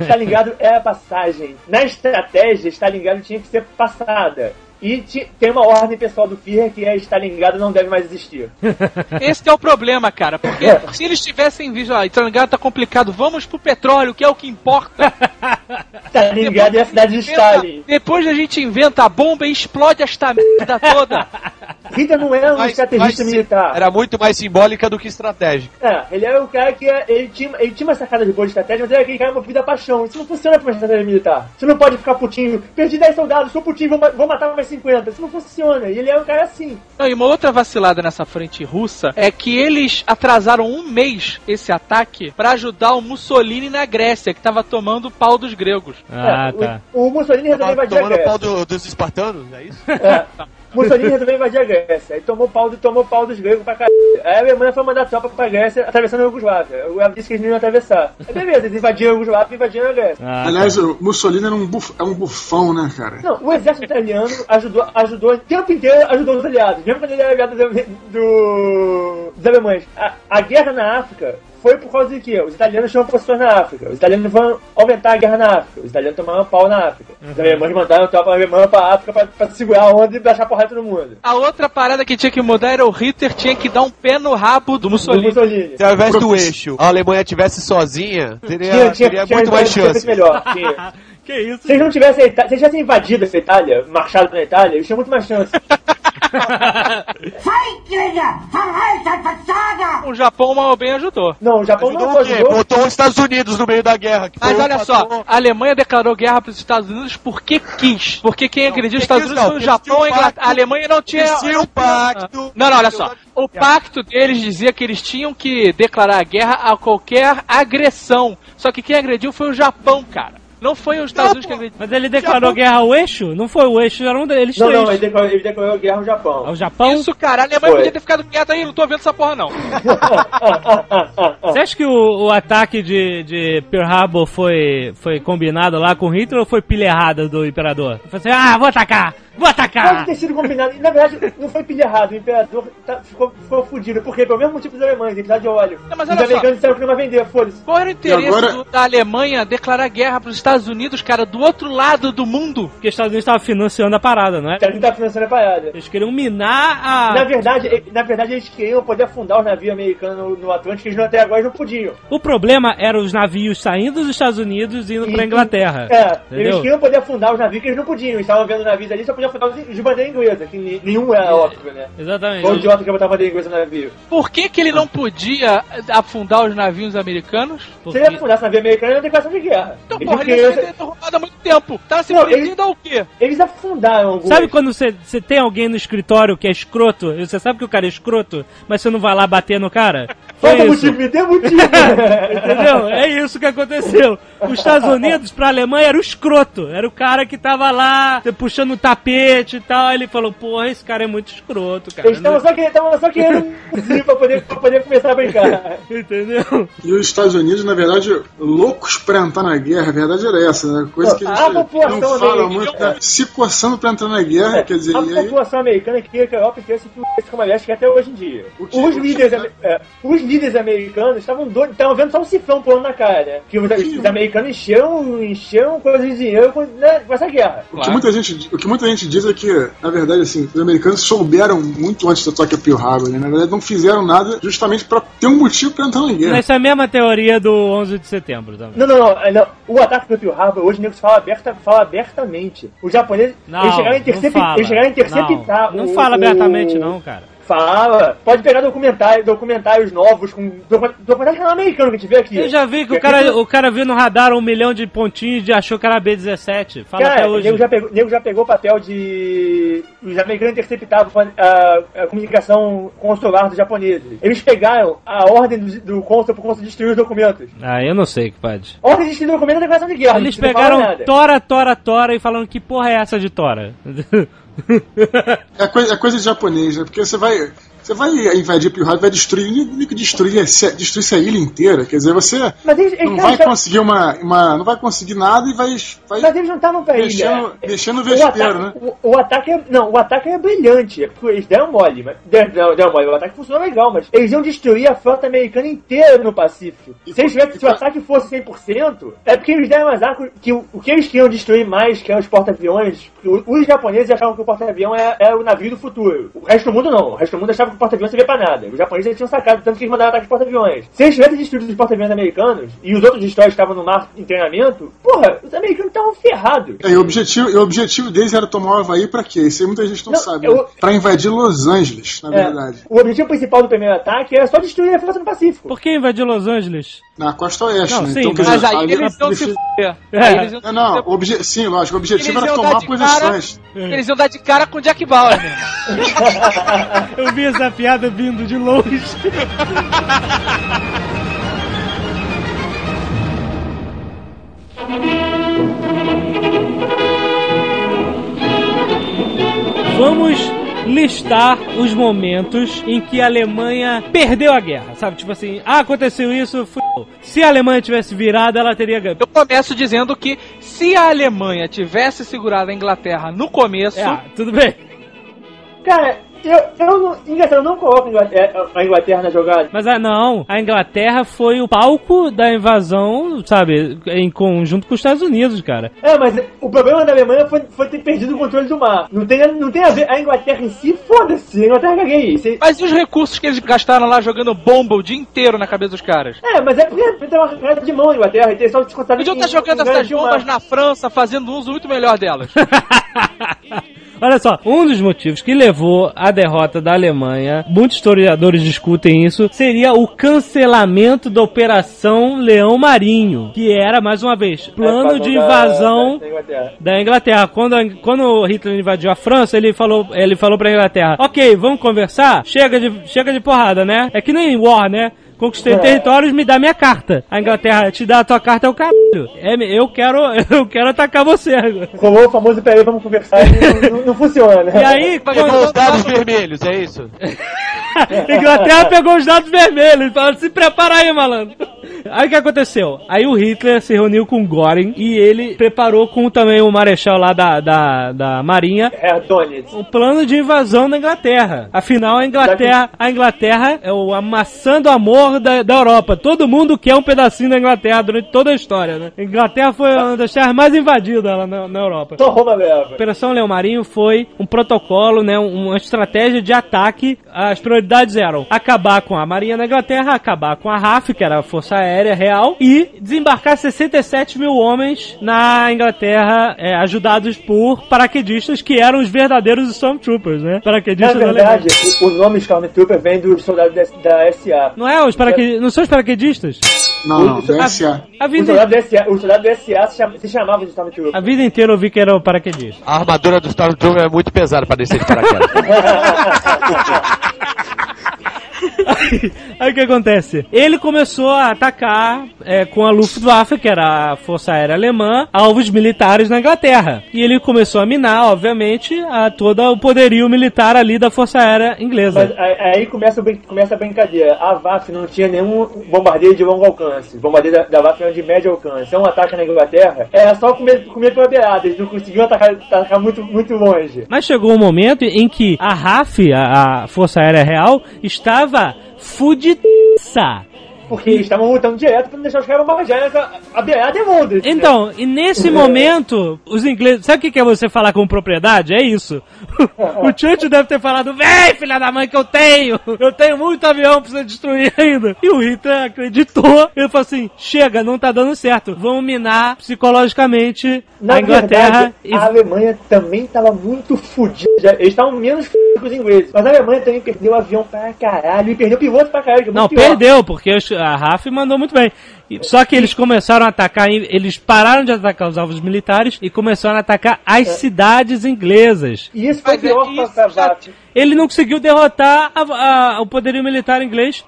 Stalingrado é a passagem. Na estratégia, Stalingrado tinha que ser passada. E ti- tem uma ordem pessoal do Führer que é Stalingrado não deve mais existir. Esse é o problema, cara. Porque se eles tivessem visto, ah, Stalingrado tá complicado, vamos pro petróleo, que é o que importa. Stalingrado é a cidade de Stalin. depois a gente inventa a bomba e explode esta merda toda. Hitler não é um Mas- estrategista mas militar. Era muito mais simbólica do que estratégica. É, ele é o cara que é- ele, tinha, ele tinha uma sacada de boa de estratégia, mas ele é aquele cara movido a paixão. Isso não funciona pra uma estratégia militar. Você não pode ficar putinho. Perdi 10 soldados, sou putinho, vou, vou matar mais 50. Isso não funciona. E ele é um cara assim. Não, e uma outra vacilada nessa frente russa é que eles atrasaram um mês esse ataque pra ajudar o Mussolini na Grécia, que tava tomando o pau dos gregos. Ah, É, tá. o, o Mussolini resolveu invadir a tomando o pau Grécia. do- dos espartanos, é isso? É. Mussolini resolveu invadir a Grécia. Aí tomou pau, tomou pau dos gregos pra caralho. Aí a Alemanha foi mandar tropa pra Grécia atravessando a Yugoslávia. O Ela disse que eles não iam atravessar. Aí beleza, eles invadiram a Yugoslávia e invadiram a Grécia. Ah, Aliás, o Mussolini era um, buf, é um bufão, né, cara? Não, o exército italiano ajudou, ajudou o tempo inteiro ajudou os aliados, mesmo quando ele era aliado do, do- dos alemães. A, a guerra na África foi por causa de quê? Os italianos tinham posições na África. Os italianos vão aumentar a guerra na África. Os italianos tomaram pau na África. Os alemães mandaram tropa alemã pra África pra, pra segurar a onda e baixar porrada no mundo. A outra parada que tinha que mudar era o Hitler tinha que dar um pé no rabo do Do Mussolini. Mussolini. Se ao invés do eixo a Alemanha tivesse sozinha, teria, Tinha, tinha, teria tinha muito mais chance. melhor. Tinha. que isso? Se eles não tivessem, se eles tivessem invadido essa Itália, marchado pra Itália, eles tinham muito mais chance. O Japão mal bem ajudou. Não, o Japão não Ajudou só o quê? ajudou. Botou os Estados Unidos no meio da guerra. que Mas olha patrão- só, a Alemanha declarou guerra para os Estados Unidos porque quis. Porque quem agrediu os Estados quis Unidos não, foi o Japão, tinha a Inglaterra. A Alemanha não tinha. Um pacto. Não, não, olha só. O pacto deles dizia que eles tinham que declarar guerra a qualquer agressão. Só que quem agrediu foi o Japão, cara. Não foi os Estados Unidos que agrediu. Mas ele declarou guerra ao eixo? Não foi o eixo, era um deles Não, três. não, ele declarou, ele declarou guerra ao Japão. Ao Japão? Isso, cara, a Alemanha Foi. podia ter ficado quieta aí, não tô vendo essa porra não. Você acha que o, o ataque de, de Pearl Harbor foi, foi combinado lá com Hitler ou foi pilha errada do imperador? Ele falou assim, ah, vou atacar, vou Pode atacar. ter sido combinado. E, na verdade, não foi pilha errado. O imperador tá- ficou, ficou fudido. Por quê? Pelo mesmo motivo dos alemães, ele precisava de óleo. Não, mas Os americanos disseram que não vai vender, foda-se. Qual era o interesse agora- do- da Alemanha declarar guerra pros Estados Unidos, cara, do outro lado do mundo? Porque os Estados Unidos estavam financiando a parada, não é? Os Estados Unidos tá financiando a parada. Eles queriam minar a... Na verdade, na verdade, eles queriam poder afundar os navios americanos no, no Atlântico, eles não, até agora não podiam. O problema era os navios saindo dos Estados Unidos e indo pra E- Inglaterra. É, Entendeu? eles queriam poder afundar os navios que eles não podiam. Eles estavam vendo navios ali, só podiam afundar os de bandeira inglesa, que ni- nenhum era óbvio, né? Exatamente. Qual idiota que ia botar bandeira inglesa no navio? Por que, que ele não podia afundar os navios americanos? Se Porque- ele afundasse navio americano, era declaração de guerra. Então, Eles porra, ele deveria ter roubado há muito tempo. Tava se Não, prendendo ao quê? Eles afundaram alguns. Sabe quando você, você tem alguém no escritório que é escroto? Você sabe que o cara é escroto, mas você não vai lá bater no cara? Foi Falta isso. motivo, me dê motivo. Entendeu? É isso que aconteceu. Os Estados Unidos, pra Alemanha, era o escroto. Era o cara que tava lá puxando o tapete e tal. Aí ele falou: Porra, esse cara é muito escroto, cara. Eles estavam só, querendo- estavam só querendo um pra poder, pra poder começar a brincar. Entendeu? E os Estados Unidos, na verdade, loucos pra entrar na guerra, a verdade era essa, né? Coisa que a população não fala muito, né? se coçando pra entrar na guerra, quer dizer, a e aí, população americana queria que a Europa inteira se fizesse como aliás que é até hoje em dia. Que- Os líderes, que- é, os líderes americanos estavam doidos, estavam vendo só um cifrão pulando na cara, né? Que os, os americanos encheram, encheram coisas de dinheiro com, né, com essa guerra. o que, muita gente, o que muita gente diz é que, na verdade, assim, os americanos souberam muito antes do ataque a Pearl Harbor, né? Na verdade, não fizeram nada justamente pra ter um motivo pra entrar na guerra. Essa é a mesma teoria do 11 de setembro também. Não, não, não, não. O ataque do Pearl Harbor, hoje o nego fala, aberta, fala abertamente. Os japoneses, Não, eles chegaram a não interceptar. Eles chegaram a interceptar. Não, não o- fala o- abertamente, não, cara. Fala. Pode pegar documentários, documentários novos, com docu- documentários canal americano que a gente vê aqui. Eu já vi que o cara, o cara viu no radar um milhão de pontinhos e achou que era B-17. Fala até Cara, o hoje. nego já, pegou, nego já pegou papel de. Os americanos interceptavam a, a comunicação consular dos japoneses. Eles pegaram a ordem do, do cônsul pro cônsul destruir os documentos. Ah, eu não sei que pode. Ordem de destruir o documento é declaração de guerra. Eles pegaram. Tora, Tora, Tora e falaram que porra é essa de Tora? É coisa, é coisa de japonês, né? Porque você vai. Você vai invadir Pearl Harbor, vai destruir, nem que destruir, destruir a ilha inteira. Quer dizer, você eles, não vai conseguir uma, uma. Não vai conseguir nada e vai. vai Mas eles não estavam pra mexendo, ilha. no O vespeiro, né? o, o ataque é, não, o ataque é brilhante. É porque eles deram mole, mas deram, deram, mole. O ataque funcionou legal, mas eles iam destruir a frota americana inteira no Pacífico. E se, eles tivessem- se o ataque fosse 100%, é porque eles deram azar que o, o que eles queriam destruir mais, que eram os porta-aviões, os japoneses achavam que o porta-avião é, é o navio do futuro. O resto do mundo não. O resto do mundo achava que o porta-avião servia pra nada. Os japoneses tinham sacado, tanto que eles mandaram ataque de porta-aviões. Se eles tivessem destruído os porta-aviões americanos e os outros destroyers estavam no mar em treinamento, porra, os americanos estavam ferrados. É, e o objetivo, o objetivo deles era tomar o Havaí pra quê? Isso aí muita gente não, Não, sabe. eu- né? Pra invadir Los Angeles, na É, verdade. o objetivo principal do primeiro ataque era só destruir a frota no Pacífico. Por que invadir Los Angeles? Na costa oeste, Não, né? sim, então, mas dizer, aí ali eles era iam se fuder. É. Aí eles iam Não, não, obje... sim, lógico, o objetivo Eles era tomar de cara- posições. Eles iam dar de cara com o Jack Bauer, irmão. Eu vi essa piada vindo de longe. Vamos listar os momentos em que a Alemanha perdeu a guerra, sabe? Tipo assim, ah, aconteceu isso, fui. Se a Alemanha tivesse virado, ela teria ganho. Eu começo dizendo que se a Alemanha tivesse segurado a Inglaterra no começo, É, tudo bem. Cara, eu, eu não. Engraçado, eu não coloco a Inglaterra, a Inglaterra na jogada. Mas ah, não, a Inglaterra foi o palco da invasão, sabe, em conjunto com os Estados Unidos, cara. É, mas o problema da Alemanha foi, foi ter perdido o controle do mar. Não tem, não tem a ver. A Inglaterra em si, foda-se. A Inglaterra caguei. Isso- Mas e os recursos que eles gastaram lá jogando bomba o dia inteiro na cabeça dos caras? É, mas é porque tem uma cara de mão a Inglaterra. E tem só descontado Podiam estar jogando em essas bombas na França, fazendo uso muito melhor delas. Olha só, um dos motivos que levou à derrota da Alemanha, muitos historiadores discutem isso, seria o cancelamento da Operação Leão Marinho, que era, mais uma vez, plano É, de da- invasão da- da Inglaterra. da Inglaterra. Quando, a- quando Hitler invadiu a França, ele falou, ele falou pra Inglaterra, ok, vamos conversar? Chega de, chega de porrada, né? É que nem War, né? Conquistei É. territórios, me dá minha carta. A Inglaterra te dá a tua carta é o caralho. É, eu quero, eu quero atacar você agora. Rolou o famoso peraí, vamos conversar e não, não- não funciona, né? E aí, Pegou quando, os dados vermelhos, é isso? Inglaterra pegou os dados vermelhos, falou, se prepara aí, malandro. Aí o que aconteceu? Aí o Hitler se reuniu com Göring e ele preparou com também o marechal lá da, da, da marinha É, um plano de invasão da Inglaterra. Afinal, a Inglaterra, a Inglaterra é o amassando amor da, da Europa. Todo mundo quer um pedacinho da Inglaterra durante toda a história, né? A Inglaterra foi uma das terras mais invadidas lá na, na Europa. Roma leva. Operação Leão Marinho foi um protocolo, né, uma estratégia de ataque. As prioridades eram acabar com a Marinha da Inglaterra, acabar com a RAF, que era a Força Aérea Real, e desembarcar 67 mil homens na Inglaterra, é, ajudados por paraquedistas que eram os verdadeiros Stormtroopers, né? Na Paraquedistas verdade, o, o nome Stormtrooper vem dos soldados da, da SA. Não é os paraquedistas, não são os paraquedistas? Não, não, da SA. A Os vida, soldados da SA, os soldados da SA se, cham, se chamavam de Stormtrooper. a vida inteira eu vi que era o paraquedista. A armadura do Stormtrooper é muito pesada pra descer de paraquedas. Aí o que acontece? Ele começou a atacar é, com a Luftwaffe, que era a Força Aérea Alemã, alvos militares na Inglaterra. E ele começou a minar, obviamente, a todo o poderio militar ali da Força Aérea Inglesa. Mas aí começa, começa a brincadeira. A WAF não tinha nenhum bombardeio de longo alcance. O bombardeio da, da WAF era de médio alcance. É um ataque na Inglaterra. Era só comer, comer pela beirada. Eles não conseguiam atacar, atacar muito, muito longe. Mas chegou um momento em que a RAF, a, a Força Aérea Real, estava fudiça. Porque eles estavam lutando direto pra não deixar os caras bombardearem a, beirada é Londres. Então, e nesse momento, os ingleses. Sabe o que é você falar com propriedade? É isso. o Churchill deve ter falado: Vem, filha da mãe, que eu tenho! Eu tenho muito avião pra você destruir ainda. E o Hitler acreditou. Ele falou assim: Chega, não tá dando certo. Vamos minar psicologicamente Na a Inglaterra. verdade, e... a Alemanha também estava muito fodida. Eles estavam menos fodidos que os ingleses. Mas a Alemanha também perdeu avião pra caralho. E perdeu piloto pra caralho. é Não, pior. perdeu, porque os- a RAF mandou muito bem. Só que eles começaram a atacar, eles pararam de atacar os alvos militares e começaram a atacar as cidades inglesas. E isso foi Mas é pior pra, isso já- ele não conseguiu derrotar a- a- o poderio militar inglês.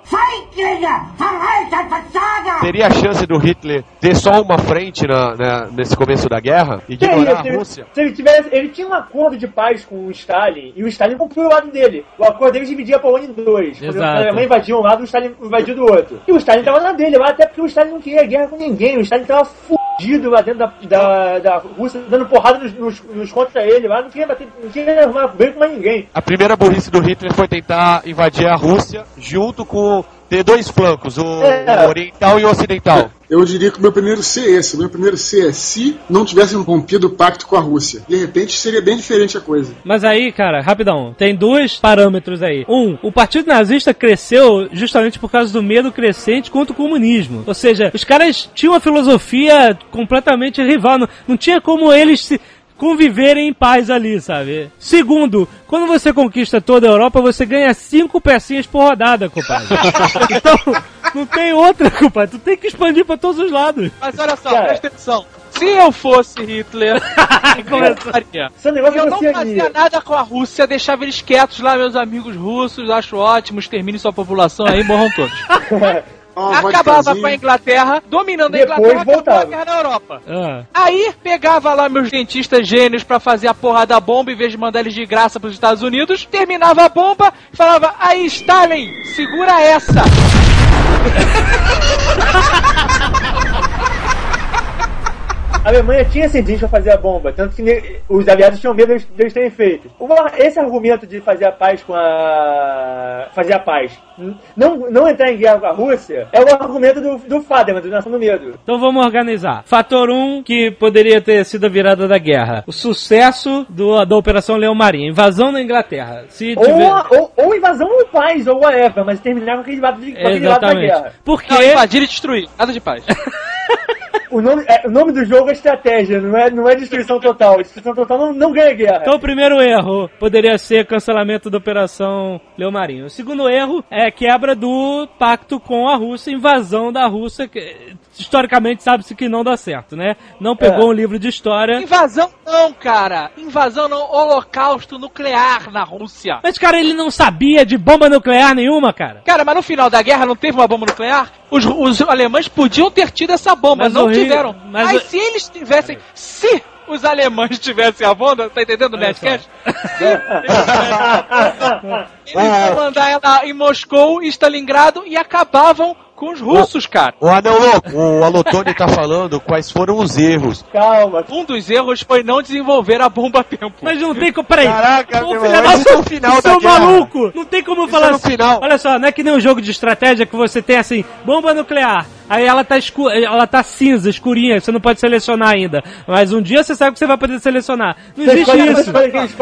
Teria a chance do Hitler ter só uma frente na- na- nesse começo da guerra e Teria, ignorar se a Rússia? Se ele tivesse, ele tinha um acordo de paz com o Stalin e o Stalin cumpriu o lado dele. O acordo deles dividia a Polônia em dois. Quando Exato. a Alemanha invadia um lado, o Stalin invadiu do outro. E o Stalin tava na dele, lá, até porque o Stalin não queria guerra com ninguém. O Stalin tava fudido lá dentro da, da, da Rússia, dando porrada nos, nos, nos contra ele lá, não queria bater, não queria arrumar bem com mais ninguém. A primeira burrice do Hitler foi tentar invadir a Rússia junto com ter dois flancos, o É. oriental e o ocidental. Eu diria que o meu primeiro C é esse. O meu primeiro C é se não tivessem rompido o pacto com a Rússia. De repente seria bem diferente a coisa. Mas aí, cara, rapidão, tem dois parâmetros aí. Um, o Partido Nazista cresceu justamente por causa do medo crescente contra o comunismo. Ou seja, os caras tinham uma filosofia completamente rival, não, não tinha como eles se conviverem em paz ali, sabe? Segundo, quando você conquista toda a Europa, você ganha cinco pecinhas por rodada, compadre. então, não tem outra, compadre. Tu tem que expandir pra todos os lados. Mas olha só, Cara. presta atenção. Se eu fosse Hitler, negócio Eu é não fazia nada com a Rússia, deixava eles quietos lá, meus amigos russos, acho ótimo, extermine sua população aí, morram todos. Uma Acabava com a Inglaterra, dominando a Depois Inglaterra, acabou a voltava. guerra na Europa. Ah. Aí pegava lá meus dentistas gênios pra fazer a porra da bomba em vez de mandar eles de graça pros Estados Unidos, terminava a bomba e falava: Aí, Stalin, segura essa! A Alemanha tinha cientistas pra fazer a bomba, tanto que os aliados tinham medo deles, terem feito. Esse argumento de fazer a paz com a. fazer a paz, não, não entrar em guerra com a Rússia, é o argumento do, do Faderman, do Nação do Medo. Então vamos organizar. Fator 1, que poderia ter sido a virada da guerra. O sucesso do- da Operação Leão Marinho. Invasão na Inglaterra. Se Ou, tiver... a- ou, ou invasão ou paz, ou whatever, mas terminar com aquele lado, de, com aquele lado da guerra. Porque... Não, invadir e destruir, nada de paz. O nome, é, o nome do jogo é estratégia, não é, não é destruição total. Destruição total não, não ganha guerra. Então o primeiro erro poderia ser cancelamento da Operação Leão Marinho. O segundo erro é quebra do pacto com a Rússia, invasão da Rússia, que historicamente sabe-se que não dá certo, né? Não pegou É. um livro de história. Invasão não, cara. Invasão não, holocausto nuclear na Rússia. Mas, cara, ele não sabia de bomba nuclear nenhuma, cara. Cara, mas no final da guerra não teve uma bomba nuclear? Os, os alemães podiam ter tido essa bomba, Mas não o Ri- tiveram. mas Aí o- se eles tivessem. Se os alemães tivessem a bomba, tá entendendo, Nerdcast? Se eles iam mandar ela em Moscou Stalingrado e acabavam com os russos, cara. O Anão Louco, o Alotone tá falando quais foram os erros. Calma. Um dos erros foi não desenvolver a bomba a tempo. Mas não tem como. Peraí. Caraca, Ô, meu filho isso é o final seu da guerra. maluco! Não tem como falar é no assim. final. Olha só, não é que nem um jogo de estratégia que você tem assim, bomba nuclear. Aí ela tá escu ela tá cinza, escurinha, você não pode selecionar ainda. Mas um dia você sabe que você vai poder selecionar. Não Você existe isso.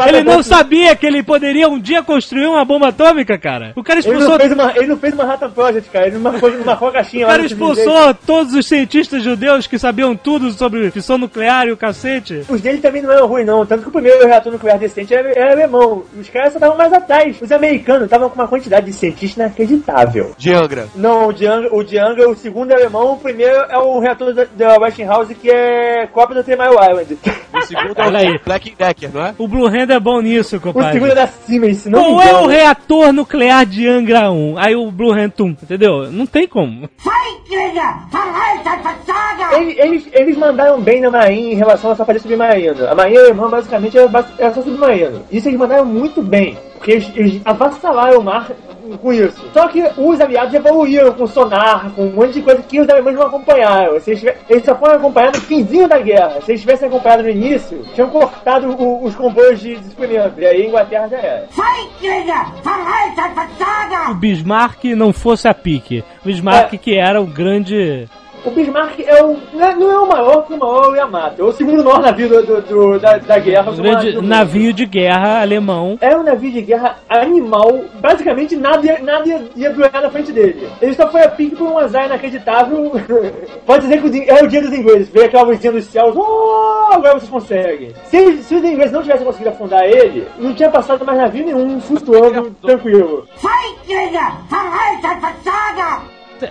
Ele não sabia que ele poderia um dia construir uma bomba atômica, cara. O cara Ele não, expulsou fez uma, ele não fez uma Manhattan Project, cara. Ele não marcou, não marcou a caixinha o cara expulsou todos os cientistas judeus que sabiam tudo sobre fissão nuclear e o cacete. Os dele também não eram ruins, não. Tanto que o primeiro reator nuclear decente era, era alemão. Os caras só estavam mais atrás. Os americanos estavam com uma quantidade de cientistas inacreditável. De Angra. Não, o de Angra, o, de Angra, o segundo é alemão, o primeiro é o reator da, da Westinghouse, que é cópia do Three Mile Island. O segundo é Olha aí. o Black Decker, não é? O Blue Hand é bom nisso, O compadre. segundo é da Siemens, não Qual é o reator nuclear de Angra 1? Aí o Blue Hand Tum, entendeu? Não tem como. Eles, eles, eles mandaram bem na Marinha em relação a só fazer submarino. A Marinha alemã basicamente era, bas- era só submarino. Isso eles mandaram muito bem, porque eles, eles avassalaram o mar com isso. Só que os aliados evoluíram com sonar, com um monte de coisa que os alemães não acompanharam. Se eles, tive- eles só foram acompanhar no finzinho da guerra. Se eles tivessem acompanhado no início, tinham cortado o- os comboios de de suprimento. E aí a Inglaterra já era. O Bismarck não fosse a pique. O Bismarck É. que era o grande... O Bismarck é o, não é- não é o maior, porque o maior é o Yamato. É o segundo maior navio do, do- do- da, da guerra. o grande do- navio de guerra alemão. Era um navio de guerra animal, basicamente nada, ia- nada ia, ia durar na frente dele. Ele só foi a pique por um azar inacreditável. Pode dizer que é o dia dos ingleses, veio aquela luzinha dos céus, oh, agora vocês conseguem. Se, se os ingleses não tivessem conseguido afundar ele, não tinha passado mais navio nenhum flutuando tranquilo.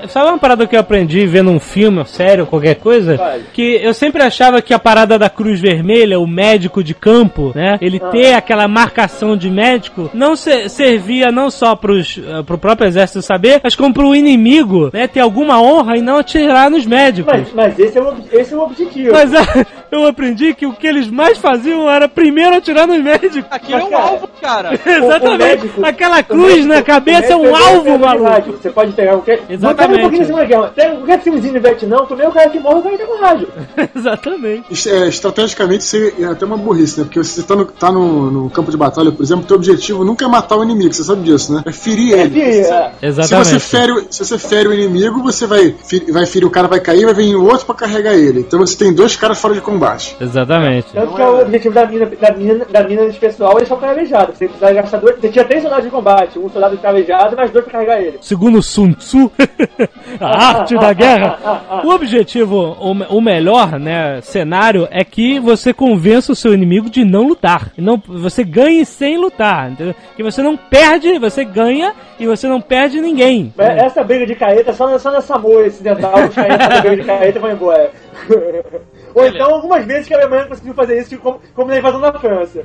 Sabe uma parada que eu aprendi vendo um filme, sério, qualquer coisa? Vai. Que eu sempre achava que a parada da Cruz Vermelha, o médico de campo, né? Ele Ah. ter aquela marcação de médico, não se- servia não só pros, eh, pro próprio exército saber, mas como pro inimigo, né? Ter alguma honra e não atirar nos médicos. Mas, mas esse, é o, esse é o objetivo. Mas ah, eu aprendi que o que eles mais faziam era primeiro atirar nos médicos. Aquilo é um alvo, cara. Exatamente. médico- Aquela cruz médico- na cabeça é o um alvo, de maluco. rádio. Você pode pegar qualquer. Exatamente. Um pouquinho de Guerra. Pega qualquer filmezinho no Vietnã, tu vê o cara que morre, o cara tá com rádio. Exatamente. É, estrategicamente, isso é até uma burrice, né? Porque você tá, no, tá no, no campo de batalha, por exemplo, teu objetivo nunca é matar o inimigo, você sabe disso, né? É ferir É, ele. Se- é, Se Exatamente. você, fere, se você fere o inimigo, você vai, vai ferir o cara, vai cair, vai vir o outro pra carregar ele. Então você tem dois caras fora de combate. Exatamente. Tanto que é o objetivo da mina, da mina, da mina de pessoal, eles são cravejados. Você precisava gastar dois. Você tinha três soldados de combate, um soldado cravejado e mais dois pra carregar ele. Segundo Sun Tzu, a arte da guerra. O objetivo, o, o melhor, né, cenário é que você convença o seu inimigo de não lutar. Não, você ganhe sem lutar, entendeu? Que você não perde, você ganha e você não perde ninguém. Mas Essa briga de carreta só, só na Samoa ocidental, os caretas da briga de carreta vão embora. Ou então algumas vezes que a Alemanha conseguiu fazer isso, tipo, como, como na invasão da França.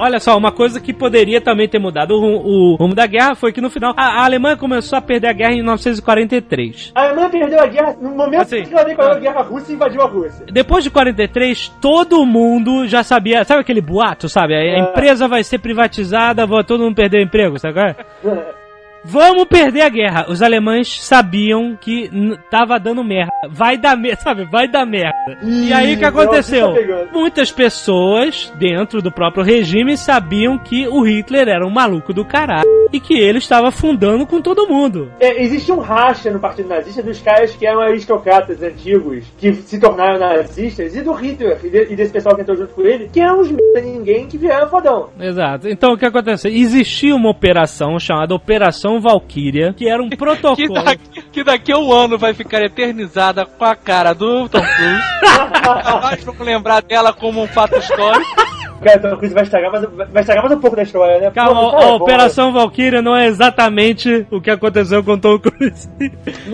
Olha só, uma coisa que poderia também ter mudado o, o rumo da guerra foi que no final a, a Alemanha começou a perder a guerra em 1943. A Alemanha perdeu a guerra no momento Assim, que ela declarou ah. a guerra russa e invadiu a Rússia. Depois de 43, todo mundo já sabia. Sabe aquele boato, sabe? A a É. empresa vai ser privatizada, vai todo mundo perder o emprego, sabe? qual é? Vamos perder a guerra. Os alemães sabiam que tava dando merda. Vai dar merda, sabe? Vai dar merda. e aí o que aconteceu? tá. Muitas pessoas dentro do próprio regime sabiam que o Hitler era um maluco do caralho e que ele estava fundando com todo mundo. É, existe um racha no Partido Nazista dos caras que eram aristocratas antigos, que se tornaram nazistas, e do Hitler, e, de- e desse pessoal que entrou junto com ele, que eram uns merda ninguém que vieram fodão. Exato. Então o que aconteceu? Existia uma operação chamada Operação Valkyria, que era um Que protocolo. daqui, que daqui a um ano vai ficar eternizada com a cara do Tom Cruise. Nós vamos lembrar dela como um fato histórico. Cara, então coisa vai estragar, mais, vai estragar mais um pouco da história, né? Calma, Pô, a, é Operação Valkyria não é exatamente o que aconteceu com Tom Cruise. né?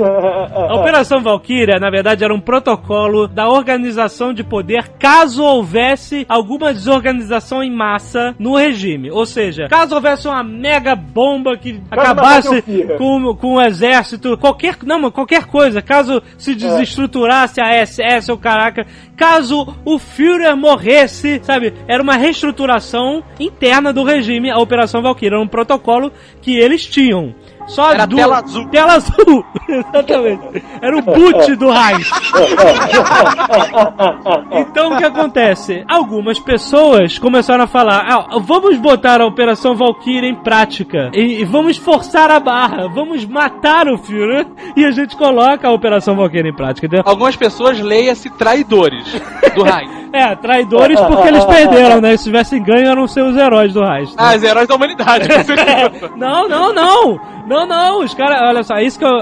A Operação Valkyria, na verdade, era um protocolo da organização de poder caso houvesse alguma desorganização em massa no regime. Ou seja, caso houvesse uma mega bomba que acabasse com, com o exército, qualquer, não, qualquer coisa, caso se desestruturasse a SS ou caraca, caso o Führer morresse, sabe? Era uma reestruturação interna do regime, a Operação Valkyria, era um protocolo que eles tinham. Só Era do... tela azul. Tela azul, exatamente. Era o boot do Reich. Então o que acontece? Algumas pessoas começaram a falar: ah, vamos botar a Operação Valkyria em prática e, e vamos forçar a barra, vamos matar o Führer e a gente coloca a Operação Valkyria em prática. Entendeu? Algumas pessoas leia-se traidores do Reich. É, traidores porque eles perderam, né? Se tivessem ganho, eram ser os heróis do Reich. né? Ah, os heróis da humanidade. com certeza. Não, não, não! Não, não, os caras, olha só, isso que eu,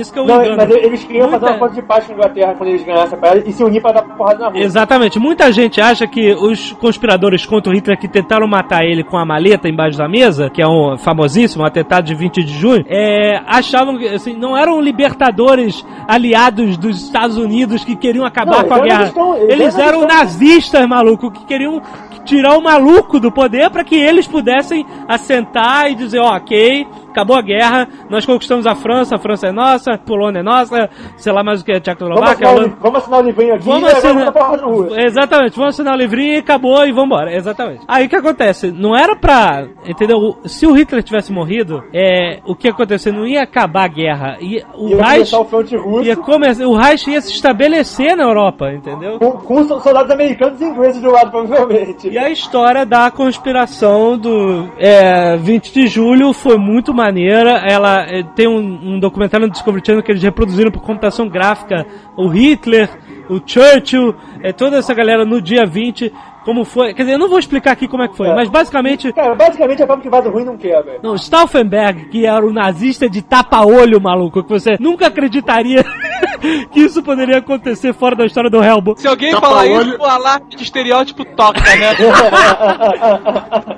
isso que eu Não, engano. mas eles queriam fazer Muita- uma conta de paz com a Inglaterra quando eles ganhassem a parada e se unir pra dar porrada na rua. Exatamente. Muita gente acha que os conspiradores contra o Hitler que tentaram matar ele com a maleta embaixo da mesa, que é um famosíssimo atentado de 20 de junho, é, achavam que assim, não eram libertadores aliados dos Estados Unidos que queriam acabar Não, com a eles guerra. estão- eles eles eram- eram nazistas, maluco, que queriam tirar o maluco do poder para que eles pudessem assentar e dizer, ok, acabou a guerra, nós conquistamos a França, a França é nossa, a Polônia é nossa, sei lá mais o que, Vamos Tchecoslováquia, o, Holanda- vamos assinar o livrinho aqui Vamos e assinar. vamos. Exatamente, vamos assinar o livrinho e acabou e vambora. Exatamente. Aí o que acontece? Não era pra. Entendeu? Se o Hitler tivesse morrido, é, o que ia acontecer? Não ia acabar a guerra. Ia, o Ia Reich. o fronte russo Ia começar, o Reich ia se estabelecer na Europa, entendeu? com, com so- soldados americanos e ingleses do lado, provavelmente. E a história da conspiração do é, 20 de julho foi muito maneira. Ela é, tem um, um documentário no Discovery Channel que eles reproduziram por computação gráfica o Hitler, o Churchill, é, toda essa galera no dia 20, como foi. Quer dizer, eu não vou explicar aqui como é que foi, É. mas basicamente. Cara, basicamente a forma que vaso ruim não quebra. Não, Stauffenberg, que era o nazista de tapa-olho, maluco, que você nunca acreditaria que isso poderia acontecer fora da história do Hellboy. Se alguém Tapa falar olho. isso, o alarme de estereótipo toca, né?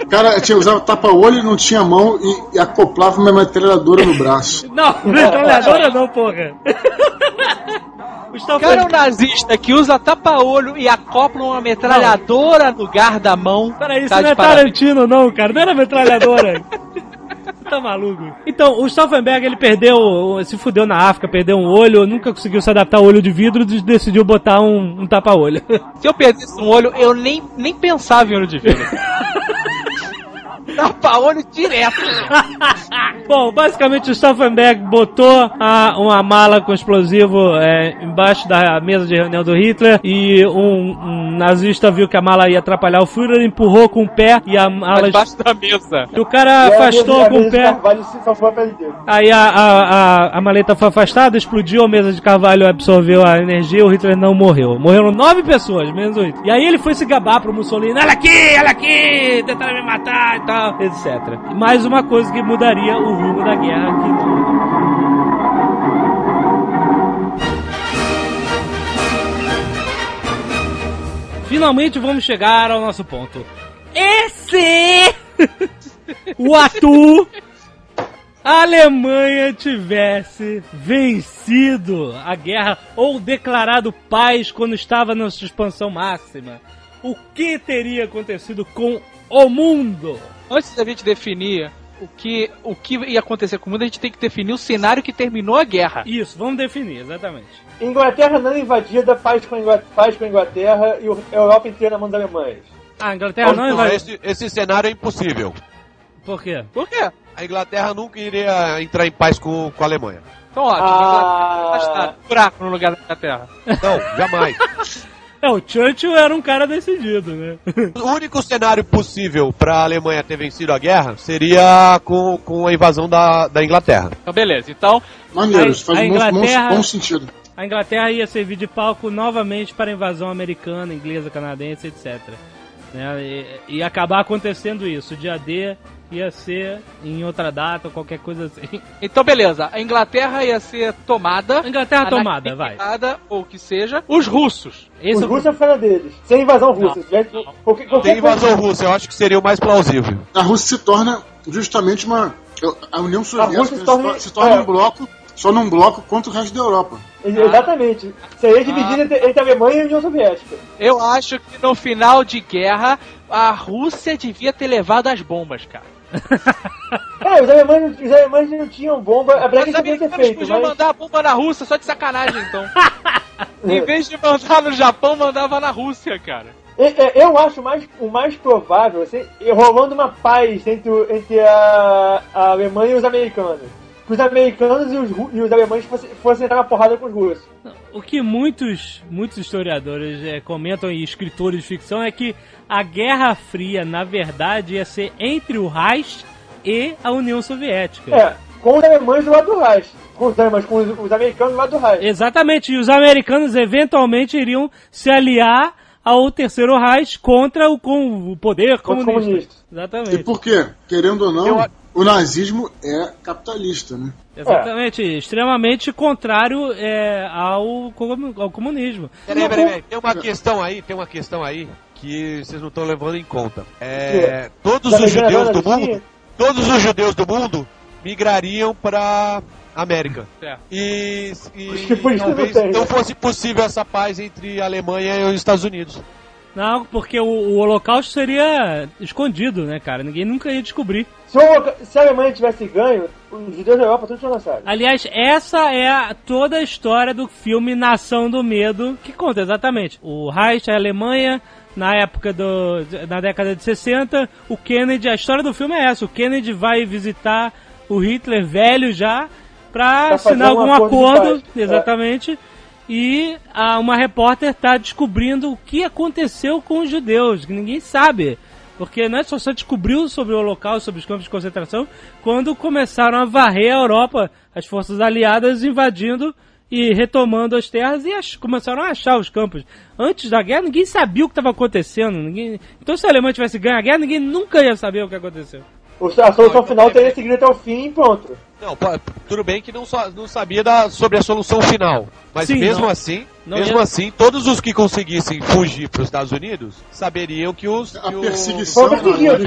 O cara tinha, usava tapa-olho e não tinha mão e, e acoplava uma metralhadora no braço. Não, metralhadora não, porra. O cara é um nazista que usa tapa-olho e acopla uma metralhadora no lugar da mão. Peraí, isso Tá não é. Tarantino não, cara. Não era metralhadora. tá maluco. Então, o Stauffenberg, ele perdeu, se fudeu na África, perdeu um olho, nunca conseguiu se adaptar ao olho de vidro e decidiu botar um, um tapa-olho. Se eu perdesse um olho, eu nem, nem pensava em olho de vidro. Tapa-olho direto. Bom, basicamente o Stauffenberg botou a- uma mala com explosivo é, embaixo da mesa de reunião do Hitler e um, um nazista viu que a mala ia atrapalhar o Führer, empurrou com o pé e a mala... Debaixo da mesa. E o cara afastou com o pé... Aí a, a, a, a maleta foi afastada, explodiu, a mesa de carvalho absorveu a energia, o Hitler não morreu. Morreram nove pessoas, menos oito. E aí ele foi se gabar pro Mussolini, olha aqui, olha aqui, tentaram me matar e tal, etc. Mais uma coisa que mudaria o rumo da guerra aqui. Finalmente vamos chegar ao nosso ponto. Esse o Atu a Alemanha tivesse vencido a guerra ou declarado paz quando estava na sua expansão máxima, o que teria acontecido com o mundo? Antes da gente definir o que, o que ia acontecer com o mundo, a gente tem que definir o cenário que terminou a guerra. Isso, vamos definir, exatamente. Inglaterra não invadida, paz com a Inglaterra, paz com a Inglaterra e o- a Europa inteira na mão dos alemães. A Inglaterra não vai. esse, esse cenário é impossível. Por quê? Por quê? A Inglaterra nunca iria entrar em paz com, com a Alemanha. Então, ótimo. Ah. Inglaterra, buraco no lugar da Inglaterra. Não, jamais. É, o Churchill era um cara decidido, né? O único cenário possível para a Alemanha ter vencido a guerra seria com, com a invasão da, da Inglaterra. Então, beleza. Então, Maneiro, faz a um bom, Inglaterra- bom, bom sentido. A Inglaterra ia servir de palco novamente para a invasão americana, inglesa, canadense, etc. Né? E, e acabar acontecendo isso. O dia D ia ser em outra data, ou qualquer coisa assim. então, beleza. A Inglaterra ia ser tomada. A Inglaterra tomada, vai. Ou o que seja. Os russos. Esse Os é o- russos é fora deles. Sem invasão russa. Tivesse qualquer, qualquer coisa- invasão russa, eu acho que seria o mais plausível. A Rússia se torna justamente uma. A União Soviética Rússia se se torna- se torna é. um bloco, só num bloco contra o resto da Europa. Exatamente. Seria dividido entre, entre a Alemanha e a União Soviética. Eu acho que no final de guerra, a Rússia devia ter levado as bombas, cara. É, os alemães, os alemães não tinham bomba, a verdade Os é americanos podiam mas... mandar a bomba na Rússia só de sacanagem, então. em vez de mandar no Japão, mandava na Rússia, cara. E- e- Eu acho mais, o mais provável, assim, rolando uma paz entre, entre a, a Alemanha e os americanos. Os americanos e os, e os alemães fossem, fossem entrar na porrada com os russos. O que muitos, muitos historiadores eh, comentam e escritores de ficção é que a Guerra Fria, na verdade, ia ser entre o Reich e a União Soviética. É, com os alemães do lado do Reich. Com os alemães, com os, os americanos do lado do Reich. Exatamente, e os americanos eventualmente iriam se aliar ao Terceiro Reich contra o, com, o poder Contra os comunista. comunistas. E Exatamente. por quê? Querendo ou não, Eu- o nazismo é capitalista, né? Exatamente, extremamente contrário é, ao, ao comunismo. Peraí, peraí, peraí. Tem uma questão aí, tem uma questão aí que vocês não estão levando em conta. É, todos os judeus do mundo, todos os judeus do mundo migrariam para América. Certo. E, e talvez não fosse possível essa paz entre a Alemanha e os Estados Unidos. Não, porque o, o Holocausto seria escondido, né, cara? Ninguém nunca ia descobrir. Se, o- se a Alemanha tivesse ganho, os judeus da Europa todos tinham lançado. Aliás, essa é a- toda a história do filme Nação do Medo, que conta exatamente. O Reich, a Alemanha, na época do. na década de 60, o Kennedy, a história do filme é essa, o Kennedy vai visitar o Hitler velho já pra assinar um algum acordo acordo, paz. É. E a, uma repórter está descobrindo o que aconteceu com os judeus, que ninguém sabe. Porque não é só, só descobriu sobre o Holocausto, sobre os campos de concentração, quando começaram a varrer a Europa, as forças aliadas invadindo e retomando as terras e ach- começaram a achar os campos. Antes da guerra, ninguém sabia o que estava acontecendo. Ninguém... Então, se a Alemanha tivesse ganho a guerra, ninguém nunca ia saber o que aconteceu. A solução então final é- teria seguido até o fim e pronto. Não, tudo bem que não, só- não sabia da, sobre a solução final. Mas Sim, mesmo não. assim, Não mesmo ia- assim, todos os que conseguissem fugir para os Estados Unidos saberiam que os, A que perseguição. Sim.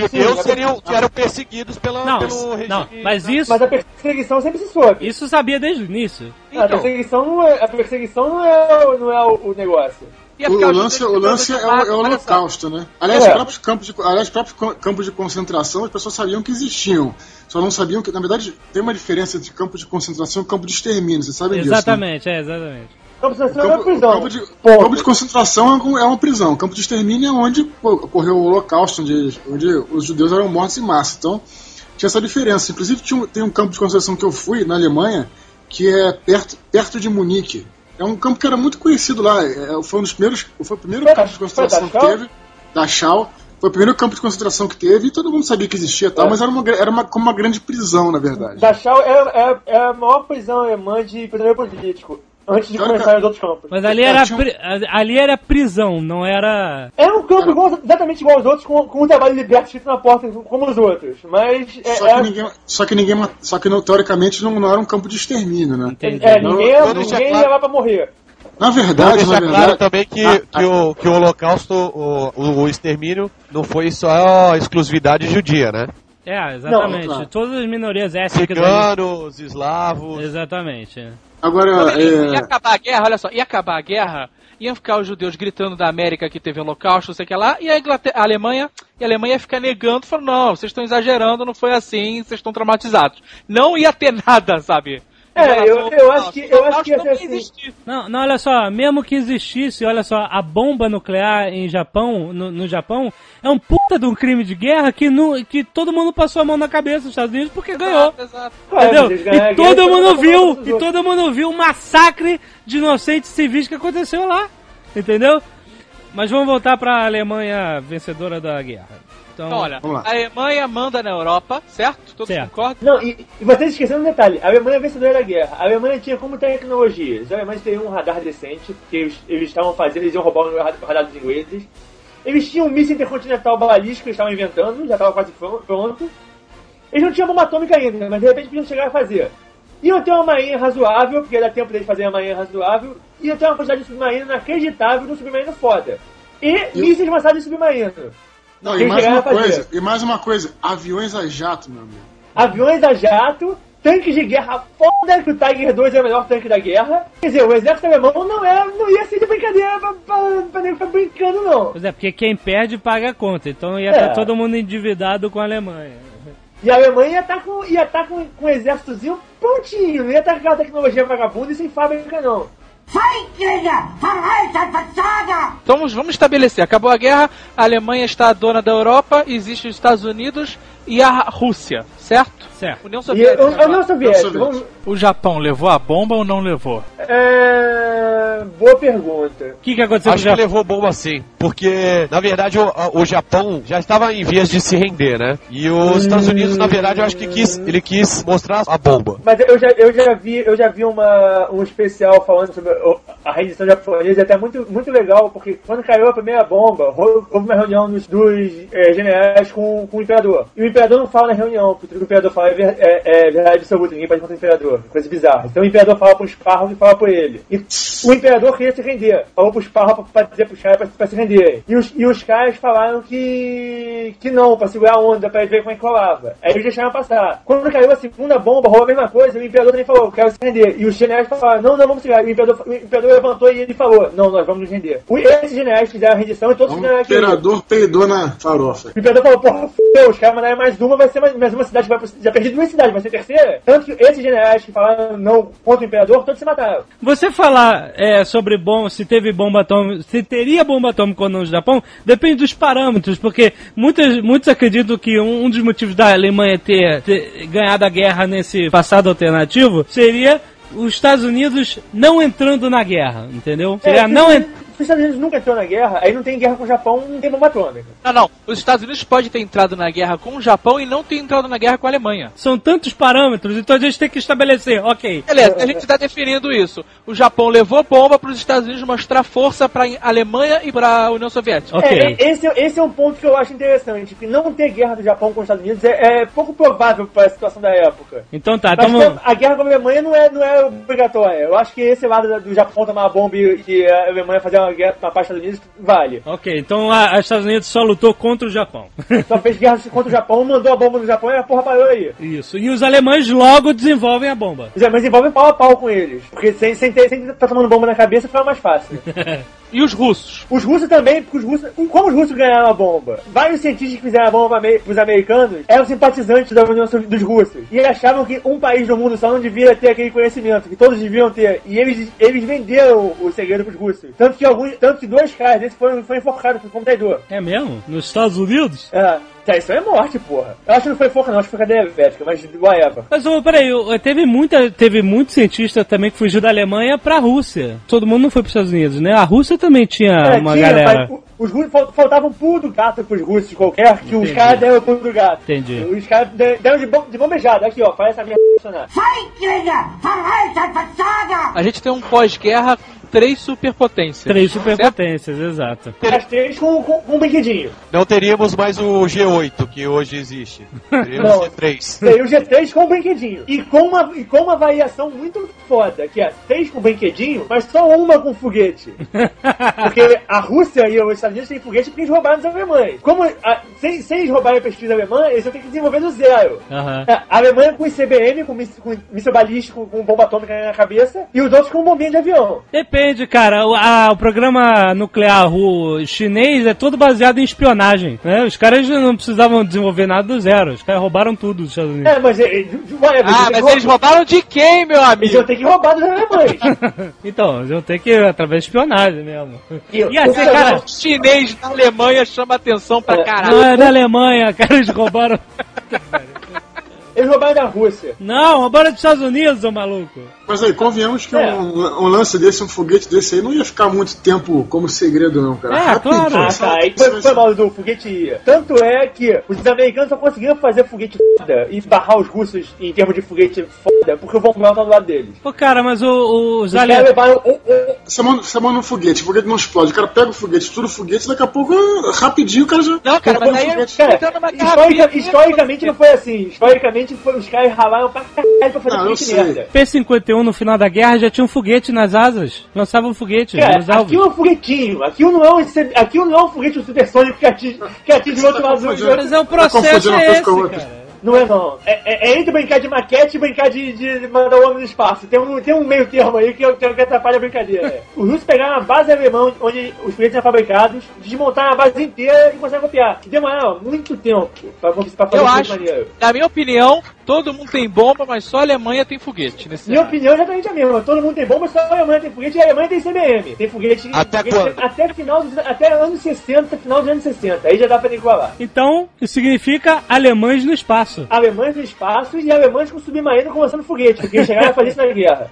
judeus seriam, que eram perseguidos pela, Não, pelo regime. não, mas isso, Mas a perseguição sempre se soube. isso sabia desde o início. a Então, perseguição não é, a perseguição não é, não é o, o negócio. Ia O, ficar o os lance, o lance é, é o só. holocausto, né? Aliás, É. os próprios campos de, aliás, os próprios campos de concentração, as pessoas sabiam que existiam. Só não sabiam que, na verdade, tem uma diferença entre campo de concentração e campo de extermínio, vocês sabem disso. né? Exatamente, é, exatamente. Campo de O Sanção é uma campo, prisão. o campo de, Ponto. campo de concentração é é uma prisão. O campo de extermínio é onde pô, ocorreu o holocausto, onde, onde os judeus eram mortos em massa. Então, tinha essa diferença. Inclusive, tinha um- tem um campo de concentração que eu fui, na Alemanha, que é perto, perto de Munique. É um campo que era muito conhecido lá. É, foi um dos primeiros. Foi o primeiro Foi campo de concentração que teve. Da Schau. Foi o primeiro campo de concentração que teve e todo mundo sabia que existia e tal, É. mas era, uma, era uma, como uma grande prisão, na verdade. Dachau é, é, é a maior prisão alemã de prisioneiro político. Antes de começar os outros campos. Mas ali É, era, pri- ali era prisão, não era. É um campo igual- exatamente igual aos outros, com, com um trabalho liberto escrito na porta, como os outros. Mas é, Só é, que ninguém, só que ninguém, só que não, teoricamente não, não era um campo de extermínio, né? Entendi. é, ninguém, deixar ninguém claro- ia lá pra morrer. Na verdade, deixar na claro verdade, também que, Ah, que, o, que o Holocausto, o, o, o extermínio, não foi só exclusividade judia, né? É, exatamente. Não, não. Todas as minorias étnicas. Ciganos, eslavos. Exatamente. Agora, Ia é, acabar a guerra, olha só, ia acabar a guerra, iam ficar os judeus gritando da América que teve holocausto, não sei o que lá, e a, Inglaterra, a Alemanha, e a Alemanha ia ficar negando, falando, não, vocês estão exagerando, não foi assim, vocês estão traumatizados. Não ia ter nada, sabe? É, eu- eu acho que- eu acho que ia O ser assim. não. Não, não, olha só, mesmo que existisse, olha só, a bomba nuclear em Japão, no, no Japão, é um puta de um crime de guerra que, nu, que todo mundo passou a mão na cabeça dos Estados Unidos porque ganhou. Exato, exato. Ué, Entendeu? a E todo mundo viu, e todo mundo viu o massacre de inocentes civis que aconteceu lá. Entendeu? Mas vamos voltar pra Alemanha vencedora da guerra. Então, Então, olha, a Alemanha manda na Europa, certo? Todos Certo. concordam? Não, e, e vocês esqueceram um detalhe: a Alemanha é vencedora da guerra. A Alemanha tinha como tecnologia. Os alemães teriam um radar decente, porque eles eles estavam fazendo, eles iam roubar o radar o radar dos ingleses. Eles tinham um míssil intercontinental balístico que eles estavam inventando, já estava quase pron- pronto. Eles não tinham bomba atômica ainda, mas de repente podiam chegar a fazer. Iam ter uma marinha razoável, porque ia dar tempo deles fazerem uma marinha razoável. Ia ter uma quantidade de submarino inacreditável de um submarino foda. E mísseis lançados de submarino. Não, e mais uma fazer. coisa, e mais uma coisa, aviões a jato, meu amigo. aviões a jato, tanques de guerra foda, que o Tiger 2 é o melhor tanque da guerra. Quer dizer, o exército alemão não, é, não ia ser de brincadeira pra, pra, pra nego ficar brincando, não. Pois é, porque quem perde paga a conta. Então ia É. estar todo mundo endividado com a Alemanha. E a Alemanha ia estar com, ia tá com, com um exércitozinho prontinho, não ia estar com aquela tecnologia vagabunda e sem fábrica, não. Então vamos, estabelecer, acabou a guerra, a Alemanha está a dona da Europa, existem os Estados Unidos e a Rússia, certo? Certo. União E Soviética. a União Soviética, Soviética. vamos, O Japão levou a bomba ou não levou? é, boa pergunta. O que, que aconteceu Acho com o que levou bomba sim, porque na verdade o, o Japão já estava em vias de se render, né? E os Estados Unidos, na verdade, eu acho que quis, ele quis mostrar a bomba. Mas eu já, eu já vi, eu já vi uma, um especial falando sobre o- a rendição japonesa, e até muito, muito legal, porque quando caiu a primeira bomba, houve uma reunião dos, dos eh, generais com, com o imperador. E o imperador não fala na reunião, porque tudo que o imperador fala é, ver- é- é verdade absoluta, ninguém pode contra o imperador, coisa bizarra. Então o imperador fala pro Sparrow e fala por ele. E o imperador queria se render, falou pro Sparrow pra, pra dizer pros caras pra, pra se render. E os, e os caras falaram que, que não, pra segurar a onda, pra ver como é que rolava. Aí eles deixaram passar. Quando caiu a segunda bomba, rolou a mesma coisa, o imperador também falou, quero se render. E os generais falaram, não, não, vamos segurar. E o imperador, o imperador levantou e ele falou, não, nós vamos nos render. O- Esses generais fizeram a rendição e todos os O generais queriam. imperador peidou na farofa. O imperador falou, porra, fudeu, os caras mandaram mais uma, vai ser mais, mais uma cidade, vai, já perdi duas cidades, vai ser terceira. Tanto que esses generais que falaram não contra o imperador, todos se mataram. Você falar é, sobre bom, se teve bomba atômica, se teria bomba atômica ou não no Japão, depende dos parâmetros, porque muitos, muitos acreditam que um, um dos motivos da Alemanha ter, ter ganhado a guerra nesse passado alternativo seria os Estados Unidos não entrando na guerra, entendeu? Seria É, não, se- en- os Estados Unidos nunca entrou na guerra, aí não tem guerra com o Japão, não tem bomba atômica. Não, não. Os Estados Unidos podem ter entrado na guerra com o Japão e não ter entrado na guerra com a Alemanha. São tantos parâmetros, então a gente tem que estabelecer, ok. Beleza, a gente está definindo isso. O Japão levou bomba para os Estados Unidos mostrar força para a Alemanha e para a União Soviética. Ok. É, é, esse, esse é um ponto que eu acho interessante, que não ter guerra do Japão com os Estados Unidos é, é pouco provável para a situação da época. Então tá, Mas então vamos- a guerra com a Alemanha não é, não é obrigatória. Eu acho que esse lado do Japão tomar uma bomba e, e a Alemanha fazer uma guerra com a parte dos Estados Unidos vale. Ok, então a, a Estados Unidos só lutou contra o Japão. Só fez guerra contra o Japão, mandou a bomba no Japão e a porra parou aí. Isso. E os alemães logo desenvolvem a bomba. Os alemães envolvem pau a pau com eles. Porque sem, sem, ter, sem estar tomando bomba na cabeça fica mais fácil. E os russos? Os russos também, porque os russos. Como os russos ganharam a bomba? Vários cientistas que fizeram a bomba para os americanos eram simpatizantes da União dos russos. E achavam que um país do mundo só não devia ter aquele conhecimento, que todos deviam ter. E eles, eles venderam o segredo pros russos. Tanto que alguns. Tanto que dois caras desses foram, foram enforcados por computador. É mesmo? Nos Estados Unidos? É. Tá, isso é morte, porra. Eu acho que não foi enforca, não, acho que foi cadeia vética, mas whatever. Mas ô, peraí, ô, teve muita, teve muito cientista também que fugiu da Alemanha pra Rússia. Todo mundo não foi pros Estados Unidos, né? A Rússia também tinha É, uma tinha, galera. mas os russos fal- faltava um pulo do gato pros russos qualquer, que os Entendi. caras deram o pulo do gato. Entendi. Os caras de- deram de, bom, de bombejada. Aqui, ó, faz essa merda funcionar. A gente tem um pós-guerra com três superpotências. Três superpotências, exato. As três com, com, com um brinquedinho. Não teríamos mais o G8 que hoje existe. Teríamos Não. o G3. Daí o G3 com um brinquedinho. E com, uma, e com uma variação muito foda, que é três com brinquedinho, mas só uma com foguete. Porque a Rússia e os Estados Unidos têm foguete porque eles roubaram dos alemães. Como a, sem, sem eles roubarem a pesquisa alemã, eles vão ter que desenvolver do zero. É, A Alemanha com ICBM, com, miss- com míssil balístico, com bomba atômica na cabeça, e os outros com bombinha de avião. Depende, cara. O, a- o programa nuclear ru- chinês é todo baseado em espionagem. Né? Os caras não precisavam desenvolver nada do zero. Os caras roubaram tudo dos Estados Unidos. É, mas, é, de- de- whatever, Ah, eles mas eles roubaram de quem, meu Eles amigo? vão ter que roubar dos alemães. Então, eles vão ter que ir através de espionagem mesmo. E, E assim, o- cara, O chinês da Alemanha chama atenção pra É. caralho. não é da Alemanha, cara, eles roubaram. Eles roubaram da Rússia. Não, roubaram dos Estados Unidos, ô maluco. Mas aí, convenhamos que É. um, um lance desse, um foguete desse aí, não ia ficar muito tempo como segredo, não, cara. É, Rapidinho, claro. Ah, tá. Aí foi, foi mal do foguete ia. Tanto é que os americanos só conseguiram fazer foguete foda e barrar os russos em termos de foguete foda porque o Von Braun tá do lado deles. Pô, cara, mas o- o- os aliados. levaram Você manda, você manda um foguete, o foguete não explode. O cara pega o foguete, estuda o foguete, daqui a pouco, ah, rapidinho, o cara já. Não, cara, mas aí Cara, é Cara, historicamente não foi assim. Historicamente foi, os caras ralaram pra caralho pra fazer sei. merda. P-51 no final da guerra já tinha um foguete nas asas. Lançava um foguete Cara, nos alvos. aquilo é um foguetinho. Aquilo não é um, aquilo não é um foguete supersônico que atinge, que atinge o outro lado do. Mas é o Tá processo uma é esse, cara. Não é não. É, é- é entre brincar de maquete e brincar de, de mandar o homem no espaço. Tem um, tem um meio termo aí que, eu- que, que atrapalha a brincadeira. Os russos pegaram a base alemã onde os foguetes eram fabricados, desmontaram a base inteira e a copiar. Demoraram muito tempo pra, pra fazer Eu acho, maneiro. na minha opinião, todo mundo tem bomba, mas só a Alemanha tem foguete. Nesse Minha cenário. opinião é exatamente a mesma. Todo mundo tem bomba, só a Alemanha tem foguete e a Alemanha tem CBM. Tem foguete Até foguete- quando? Até final dos, até anos 60, final dos anos 60. Aí já dá pra igualar. Então, isso significa alemães no espaço. Alemães no espaço e alemães com submarino começando foguete, porque eles chegaram a fazer isso na guerra.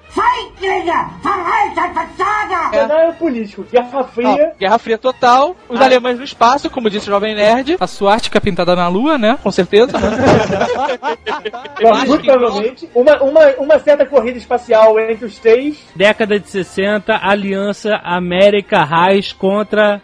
Cenário político, Guerra Fria. Guerra Fria total, os Ah. alemães no espaço, como disse o Jovem Nerd, a suástica pintada na lua, né? Com certeza. né? Que- provavelmente. Uma, uma, uma certa corrida espacial entre os três. Década de 60, aliança América Reich contra,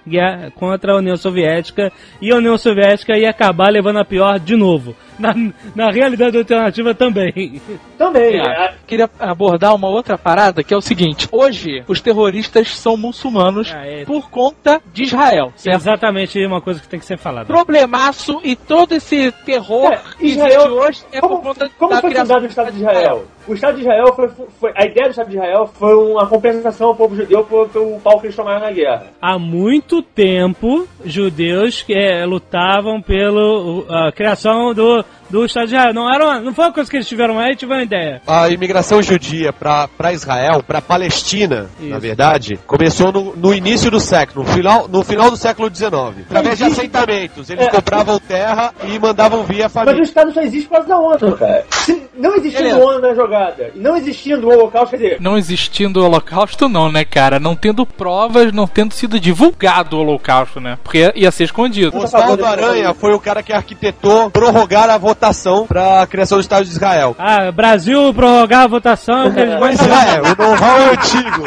contra a União Soviética. E a União Soviética ia acabar levando a pior de novo. Na, na realidade alternativa também. Também. É, A- queria abordar uma outra parada que é o seguinte: hoje os terroristas são muçulmanos Ah, é. por conta de Israel. É Certo? exatamente uma coisa que tem que ser falada. Problemaço e todo esse terror É, que Israel- existe hoje é como por conta como da foi criação fundado o Estado de Israel? O Estado de Israel foi, foi- A ideia do Estado de Israel foi uma compensação ao povo judeu pelo, pau que eles tomaram na guerra. Há muito tempo, judeus que eh, lutavam pela criação do, do Estado de Israel. Não, era uma- não foi uma coisa que eles tiveram aí, tiveram uma ideia. A imigração judia para Israel, para Palestina, Isso. na verdade, começou no, no início do século, no final, no final do século XIX. Através de assentamentos. Eles É. compravam terra e mandavam via Mas o família. Estado só existe por causa da ONU, cara. Se não existisse Beleza. ONU na jogada, e não existindo o Holocausto, quer dizer, Não existindo o holocausto, não, né, cara? Não tendo provas, não tendo sido divulgado o holocausto, né? Porque ia ser escondido. O Oswaldo Aranha foi o cara que arquitetou prorrogar a votação pra criação do Estado de Israel. Ah, Brasil prorrogar a votação. que eles vão- Pois é, o know-how é antigo.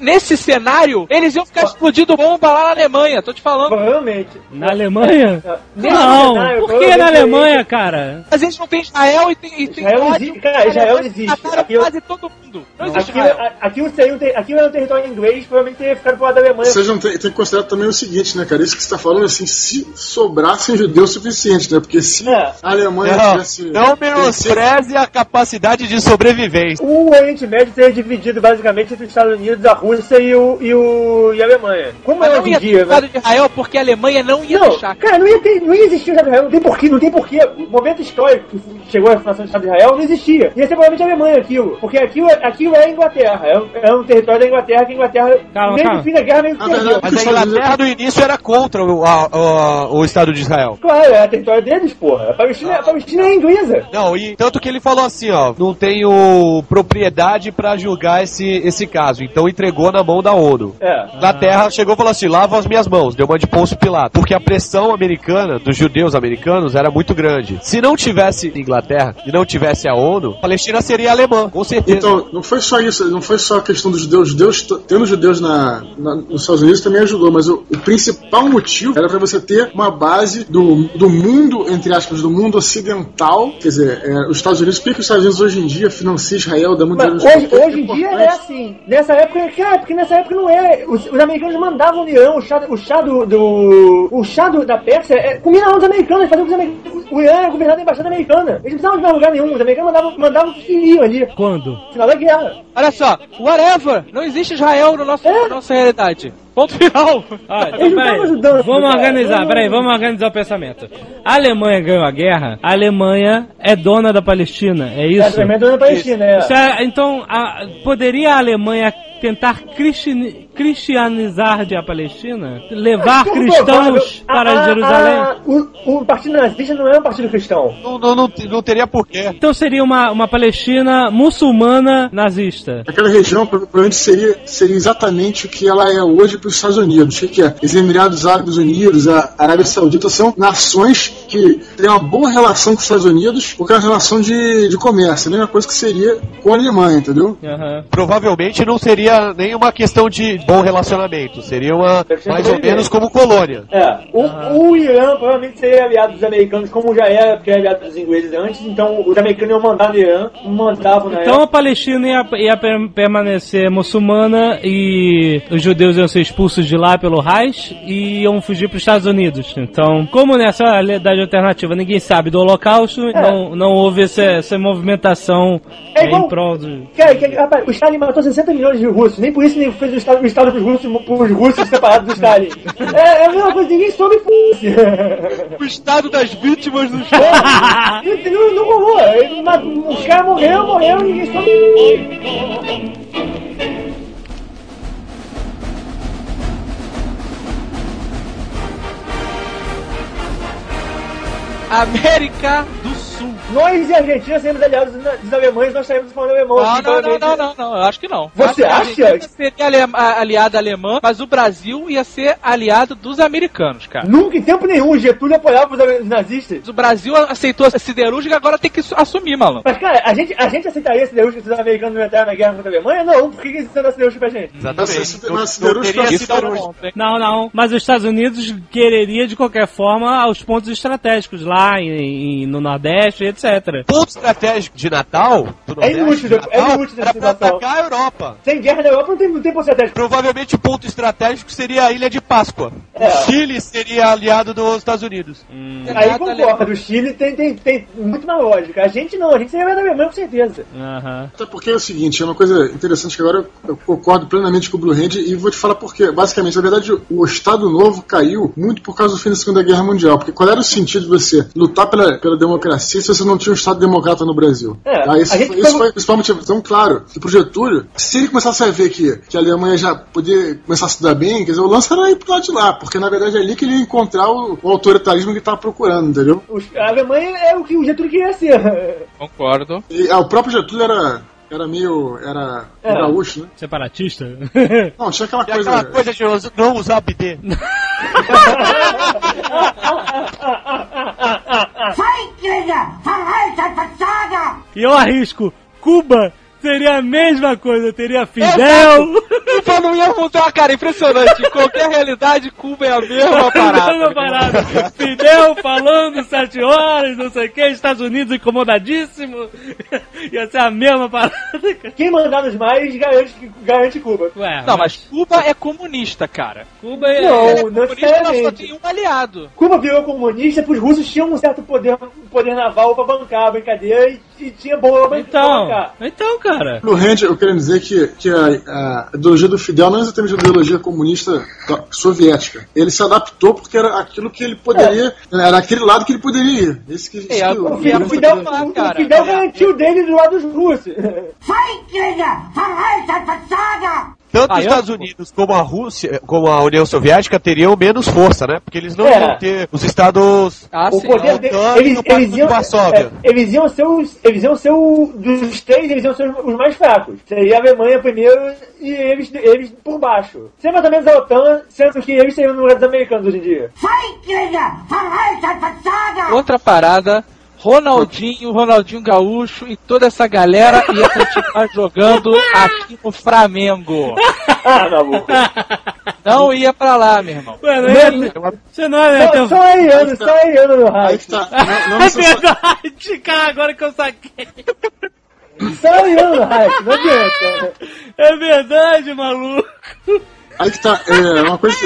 Nesse cenário, eles iam ficar explodindo bomba lá na Alemanha, tô te falando. provavelmente. Na Alemanha? Nesse Não, cenário, por que na provavelmente- Alemanha, cara? Mas eles não têm Israel e tem, e tem Israel ódio. existe- cara, Israel existe. Aquilo- quase todo mundo. Não existe Aquilo, Israel. a- aquilo, seria aquilo era um território inglês, provavelmente teria ficado pro lado da Alemanha. Vocês não tem, tem que considerar também o seguinte, né, cara? Isso que você tá falando, assim, se sobrassem judeus suficientes, né? Porque se É. a Alemanha Não, tivesse. não menospreze a capacidade de sobrevivência. O Oriente Médio seria dividido basicamente entre os Estados Unidos, a Rússia e, o, e, o, e a Alemanha. Como Mas é não hoje ia em ter dia, Estado né? de Israel porque a Alemanha não ia Não, deixar. cara, não ia, ter, não ia existir o Estado de Israel, não tem porquê, não tem porquê. O momento histórico que chegou a fundação do Estado de Israel não existia. Ia ser provavelmente a Alemanha aquilo, porque aquilo, aquilo é a Inglaterra, é um, é um território da Inglaterra que a Inglaterra, Calma, desde calma. o fim da guerra, meio que Ah, perdeu. verdade. Mas a Inglaterra no início era contra o, a- a- o Estado de Israel. Claro, é território deles, porra. A Palestina, a Palestina é inglesa. Não, e tanto que ele falou assim, ó, não tenho propriedade pra julgar esse, esse caso, então entregou na mão da ONU. É. Inglaterra chegou e falou assim: lava as minhas mãos, deu uma de Pôncio Pilato. Porque a pressão americana, dos judeus americanos, era muito grande. Se não tivesse Inglaterra e não tivesse a ONU, a Palestina seria alemã, com certeza. Então, não foi só isso, não foi só a questão dos judeus. Os judeus tendo judeus na, na- nos Estados Unidos também ajudou, mas o, o principal motivo era para você ter uma base do, do mundo, entre aspas, do mundo ocidental. Quer dizer, é, os Estados Unidos, por que os Estados Unidos hoje em dia financiam Israel, dá muito Mas dinheiro hoje, hoje em dia é assim. Nessa época, cara, porque nessa época não é. Os, os americanos mandavam no Irã, o chá, o chá do, do- O chá do- da Pérsia é, comia na mão dos americanos, faziam com os americanos. O Irã era governado da embaixada americana. Eles não precisavam de mais lugar nenhum. Os americanos mandavam, mandavam o que queriam ali. Quando? No final da guerra. Olha só, whatever, não existe Israel no nosso, É? na nossa realidade. Ponto final. Olha, então, Eles não peraí. Vamos organizar, peraí, vamos organizar o pensamento. A Alemanha ganhou a guerra, a Alemanha é dona da Palestina, é É, isso? também dona da Palestina, é. Isso é- então, a- poderia a Alemanha tentar cristi- cristianizar de a Palestina? Levar Como cristãos para a- a- Jerusalém? a- o, o partido nazista não é um partido cristão. Não, não, não, não teria porquê. Então seria uma, uma Palestina muçulmana nazista. Aquela região provavelmente seria, seria exatamente o que ela é hoje para os Estados Unidos. O que é? Os Emirados Árabes Unidos, a Arábia Saudita são nações que têm uma boa relação com os Estados Unidos, porque é uma relação de, de comércio, a mesma coisa que seria com a Alemanha, entendeu? Aham. Provavelmente não seria nenhuma questão de bom relacionamento, seria uma mais ou menos como colônia. É, o, o Irã provavelmente seria aliado dos americanos, como já era, porque era aliado dos ingleses antes, então os americanos iam mandar no Irã, mandavam na Então época. a Palestina ia, ia per- permanecer muçulmana e os judeus iam ser expulsos de lá pelo Reich e iam fugir para os Estados Unidos. Então, como nessa realidade alternativa ninguém sabe do Holocausto, não, não houve essa, essa movimentação É igual- em prol do... Cara, que, rapaz, o Stalin matou 60 milhões de russos, nem por isso ele fez o Estado, o estado pros, russos, pros russos separados do Stalin. É, é a mesma coisa, ninguém soube f***. O estado das vítimas dos Ele não, não rolou, os caras morreram, morreram, ninguém soube. América do. Nós e a Argentina seremos aliados dos, alemães, nós saímos falando alemão. Não, aqui, não, não, não, não, não, eu acho que não. Você Eu que a acha? Argentina Seria a- aliada alemã, mas o Brasil ia ser aliado dos americanos, cara. Nunca, em tempo nenhum, o Getúlio apoiava os nazistas. O Brasil aceitou a siderúrgica, agora tem que su- assumir, malandro. Mas, cara, a gente, a gente aceitaria esse siderúrgica se os americanos não entraram na guerra contra a Alemanha? Não, por que eles estão dando siderúrgica pra gente? Exatamente. Não- não siderúrgica- é? Não, não. Mas os Estados Unidos quereria, de qualquer forma, aos pontos estratégicos lá em, em- no Nordeste, etc. ponto estratégico de Natal, do É inútil, de é Natal, inútil essa era pra situação. atacar a Europa. Sem guerra na Europa não tem, não tem ponto estratégico. Provavelmente o ponto estratégico seria a Ilha de Páscoa. É. O Chile seria aliado dos Estados Unidos. Aí Aliado concordo, o Chile tem, tem, tem muito mais lógica. A gente não, a gente seria da Alemanha com certeza. Aham. Até porque é o seguinte, é uma coisa interessante que agora eu concordo plenamente com o Blue Hand e vou te falar por quê. Basicamente, na verdade, o Estado Novo caiu muito por causa do fim da Segunda Guerra Mundial. Porque qual era o sentido de você lutar pela, pela democracia se você não tinha um Estado democrata no Brasil? É, Tá? Isso, isso pegou- foi o principal motivo. Então, claro, que pro Getúlio, se ele começasse a ver que, que a Alemanha já podia começar a se dar bem, quer dizer, o lance era ir pro lado de lá. porque na verdade é ali que ele ia encontrar o, o autoritarismo que ele tava procurando, entendeu? A Alemanha é o que o Getúlio queria ser. Concordo. E ah, o próprio Getúlio era, era meio. era É. gaúcho, né? Separatista? Não, tinha aquela E coisa. aquela coisa de não usar BD. E eu arrisco, Cuba seria a mesma coisa, teria Fidel. Então não ia mudar, cara, impressionante. Em qualquer realidade, Cuba é a mesma parada. Mesma parada. Fidel falando sete horas, não sei o que, Estados Unidos incomodadíssimo. Ia ser a mesma parada. Quem mandar nos mais garante, garante Cuba. Ué, Não, mas Cuba é comunista, cara. Cuba é. Não, Ele é comunista, mas só tem um aliado. Cuba virou comunista porque os russos tinham um certo poder, poder naval pra bancar a brincadeira e, e tinha Então, então, cara. No Rand, eu quero dizer que, que a, a ideologia do Fidel não é exatamente a ideologia comunista da- soviética. Ele se adaptou porque era aquilo que ele poderia. Era aquele lado que ele poderia ir. Esse que, É, que o O o- Fidel, o Fidel, Ah, o cara. Fidel garantiu dele do lado dos russos. Tanto Ah, os eu- Estados Unidos como a Rússia, como a União Soviética teriam menos força, né? Porque eles não É. iam ter os estados Ah, o sim. poder a deles, OTAN e eles, eles de iam, Varsóvia. é, eles iam ser os, eles iam ser o, dos três, eles iam ser os, os mais fracos. Seria a Alemanha primeiro e eles, eles por baixo. Seria mais ou menos a OTAN, sendo que eles seriam no lugar dos americanos hoje em dia. Outra parada, Ronaldinho, Ronaldinho Gaúcho e toda essa galera ia continuar jogando aqui no Flamengo. Não ia pra lá, meu irmão. Ué, não ia, você não é, Só, então... só ariano, só ariano no Aí raio. que tá. Não, não É verdade, cara, agora que eu saquei. Só no raio, não adianta. É verdade, maluco. Aí que tá. É, uma coisa.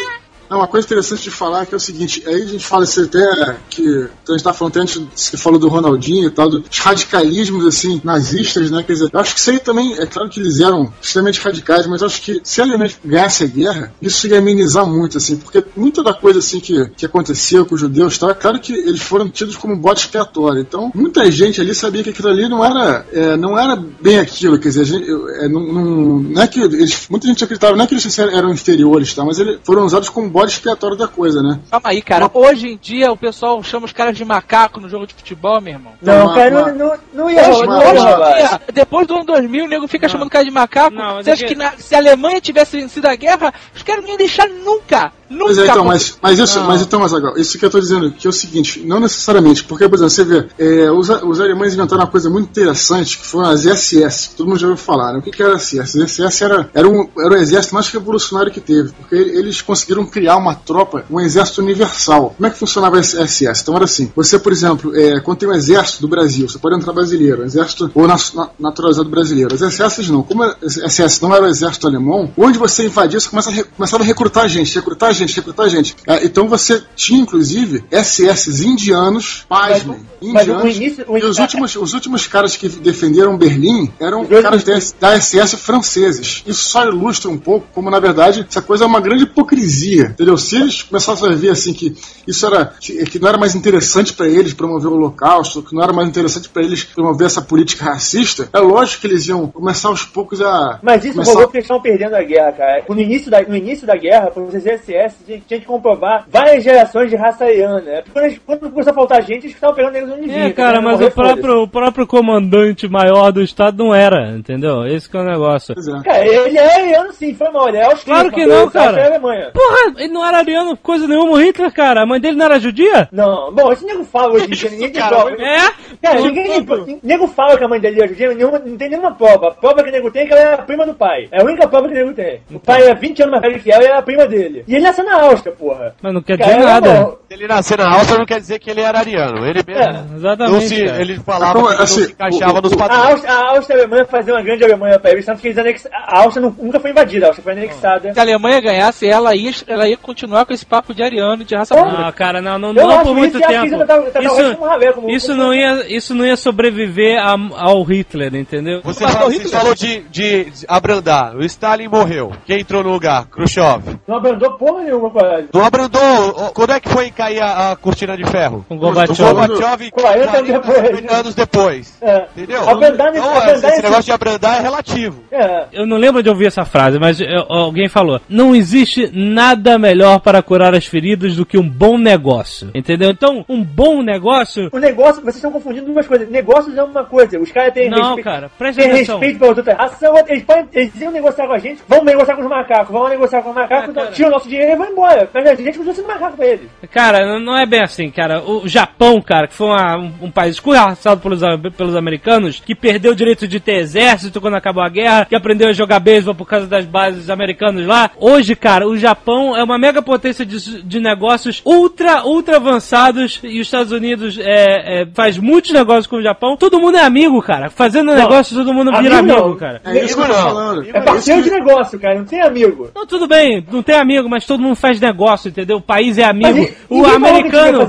É uma coisa interessante de falar que é o seguinte, aí a gente fala isso até que a gente tá falando antes, você falou do Ronaldinho e tal, dos radicalismos assim, nazistas, né? Quer dizer, eu acho que isso aí também, é claro que eles eram extremamente radicais, mas acho que se a Alemanha ganhasse a guerra, isso ia amenizar muito, assim, porque muita da coisa assim que, que aconteceu com os judeus tal, é claro que eles foram tidos como bote expiatório. Então, muita gente ali sabia que aquilo ali não era, é, não era bem aquilo, quer dizer, gente, é, não, não, não é que eles, muita gente acreditava, não é que eles eram inferiores, tá? Mas eles foram usados como bode expiatório da coisa, né? Calma aí, cara. Hoje em dia o pessoal chama os caras de macaco no jogo de futebol, meu irmão. Não, Mas- cara, não, não, não ia não ia Hoje em dia, depois do ano 2000, o nego fica chamando o cara de macaco. Não, Você acha que- que na- se a Alemanha tivesse vencido a guerra, os caras não iam deixar nunca. Nunca. Pois é, então, mas, mas isso, Não. mas então, Mazagal, isso que eu tô dizendo, que é o seguinte, não necessariamente, porque, por exemplo, você vê, é, os, os alemães inventaram uma coisa muito interessante, que foram as SS, que todo mundo já ouviu falar, né? O que, que era SS? As SS era, era, um, era o exército mais revolucionário que teve, porque ele- eles conseguiram criar uma tropa, um exército universal. Como é que funcionava esse SS? Então era assim, você, por exemplo, é, quando tem um exército do Brasil, você pode entrar brasileiro, um exército ou na- na- naturalizado brasileiro. As SS não, como a SS não era o exército alemão, onde você invadia, você começa a re- começava a recrutar gente, recrutar gente, recrutar gente. É, então você tinha, inclusive, SS indianos, pasmem, mas indianos, início- o e os últimos, os últimos caras que defenderam Berlim eram Os caras da, SS franceses. Isso só ilustra um pouco como, na verdade, essa coisa é uma grande hipocrisia, entendeu? Se eles começassem a ver, assim, que isso era, que, que não era mais interessante para eles promover o holocausto, que não era mais interessante para eles promover essa política racista, é lógico que eles iam começar aos poucos a... Mas isso começar- rolou porque eles estavam perdendo a guerra, cara. No início da, no início da guerra, para você SS, tinha, tinha que comprovar várias gerações de raça ariana. né? Porque Quando, quando começou a faltar gente, eles estavam pegando eles onde É, cara, mas o próprio, o próprio comandante maior do estado não era, entendeu? Esse que é o negócio. Pois é. Cara, ele é ariano sim, foi mal. Ele é austríaco. Claro que não, cara. É. Porra, ele não era ariano coisa nenhuma, o Hitler, cara. A mãe dele não era judia? Não, bom, esse nego fala hoje em dia, ninguém tem cara, prova. É? Cara, Não, ninguém não, tem, nego fala que a mãe dele é judia, nenhuma, não tem nenhuma prova. A prova que o nego tem é que ela é a prima do pai. É a única prova que o nego tem. O pai é 20 anos mais velho que ela e ela é a prima dele. E ele nasceu na Áustria, porra. Mas não quer Cara, dizer é nada. Se ele nascer na Áustria não quer dizer que ele era ariano. Ele mesmo. É. Exatamente, Não se, cara. ele falava Então, que ele assim, não se encaixava o- nos A padrões. Áustria, a Áustria e a Alemanha fazer uma grande Alemanha pra eles, tanto que eles anex... a Áustria nu- nunca foi invadida, a Áustria foi anexada. Se a Alemanha ganhasse, ela ia, ela ia continuar com esse papo de ariano de raça Não, pura. Não, cara, não, não, não por muito isso tempo. isso tá- tá- Isso, Ravel, como- isso como- não ia, isso não ia sobreviver a- ao Hitler, entendeu? Você, fala- o você Hitler- falou de, de, de abrandar. O Stalin morreu. Quem entrou no lugar? Khrushchev. Não abrandou porra nenhuma quase. Abrandou. Quando é que foi cair a, a cortina de ferro? Com O Gorbachev. Gorbachev 40 anos depois. 40 anos depois. É. Entendeu? Abrandar, Então, abrandar esse negócio de abrandar é relativo. É. Eu não lembro de ouvir essa frase, mas eu- alguém falou: não existe nada melhor para curar as feridas do que um bom negócio. Entendeu? Então, um bom negócio. O negócio, vocês estão confundindo duas coisas. Negócios é uma coisa, os caras têm Não, respeito. cara, presta têm atenção. respeito pelas outras raças, outra- eles, podem, eles iam negociar com a gente, vão negociar com os macacos, vão negociar com os macacos, Ah, então, tiram o nosso dinheiro e vão embora. Mas a gente continua sendo macaco pra eles. Cara, não- não é bem assim, cara. O Japão, cara, que foi uma- um, um país escorraçado pelos, pelos americanos, que perdeu o direito de ter exército quando acabou a guerra, que aprendeu a jogar beisebol por causa das bases americanas lá. Hoje, cara, o Japão é uma mega potência de, de negócios ultra, ultra avançados e os Estados Unidos é, é, faz muitos negócios com o Japão. Todo mundo é amigo, cara. Fazendo negócio, todo mundo vira amigo amigo, não. cara. É isso que eu tô não. falando. É parceiro de negócio, cara, não tem amigo. Não, tudo bem, não tem amigo, mas todo mundo faz negócio, entendeu? O país é amigo. Mas o a americano.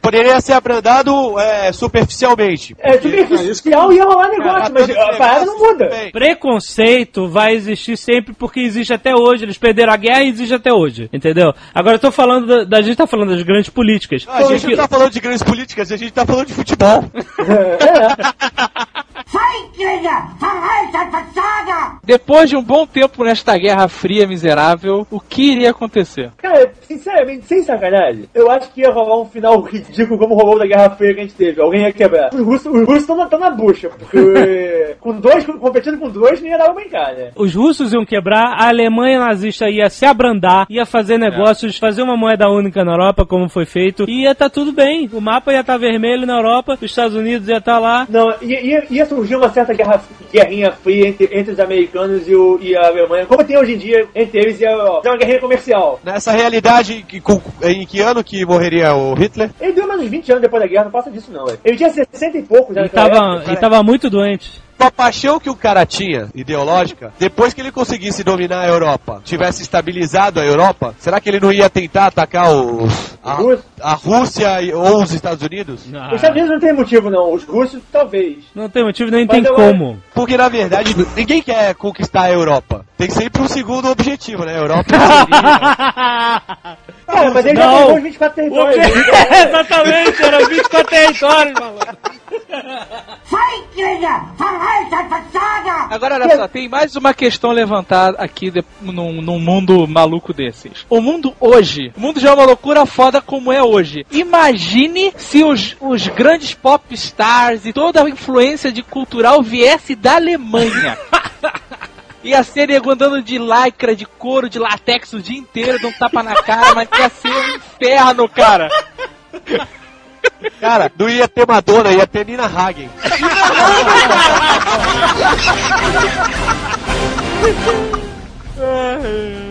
Poderia ser abrandado é, superficialmente. É superficial e ia rolar negócio, mas a parada não muda. Preconceito vai existir sempre porque existe até hoje. Eles perderam a guerra e existe até hoje, entendeu? Agora eu tô falando da, da gente tá falando das grandes políticas. A gente não tá falando de grandes políticas, a gente tá falando de futebol. Depois de um bom tempo nesta guerra fria miserável, o que iria acontecer? Cara, sinceramente, sem sacanagem, eu acho que ia rolar um final ridículo como rolou da Guerra Fria que a gente teve. Alguém ia quebrar. Os russos os russos estão na, na bucha, porque com dois, competindo com dois, não ia dar pra brincar, né? Os russos iam quebrar, a Alemanha nazista ia se abrandar, ia fazer negócios, fazer uma moeda única na Europa, como foi feito, e ia estar tudo bem. O mapa ia estar vermelho na Europa, os Estados Unidos ia estar lá. Não, ia, ia, ia surgir uma certa guerra, guerrinha fria entre, entre os americanos e, o, e a Alemanha, como tem hoje em dia entre eles e a Europa. É uma guerrinha comercial. Nessa realidade, em que ano que morreria o Hitler? Ele deu mais uns 20 anos depois da guerra, não passa disso não, velho. Ele tinha 60 e poucos já E naquela tava, época. e tava muito doente. Com a paixão que o cara tinha, ideológica, depois que ele conseguisse dominar a Europa, tivesse estabilizado a Europa, será que ele não ia tentar atacar os, a, a Rússia e- ou os Estados Unidos? Os Estados Unidos não tem motivo não, os russos talvez. Não tem motivo, nem Mas tem eu- como. Porque na verdade ninguém quer conquistar a Europa. Tem sempre um segundo objetivo, né? A Europa seria... Cara, mas ele já Não. pegou os 24 territórios. Exatamente, era 24 territórios, maluco. Agora olha só, tem mais uma questão levantada aqui de, num, num mundo maluco desses. O mundo hoje, o mundo já é uma loucura foda como é hoje. Imagine se os, os grandes pop stars e toda a influência de cultural viesse da Alemanha. Ia ser nego andando de lycra, de couro, de latex o dia inteiro, dando tapa na cara, mas ia ser um inferno, cara. Cara, não ia ter Madonna, ia ter Nina Hagen.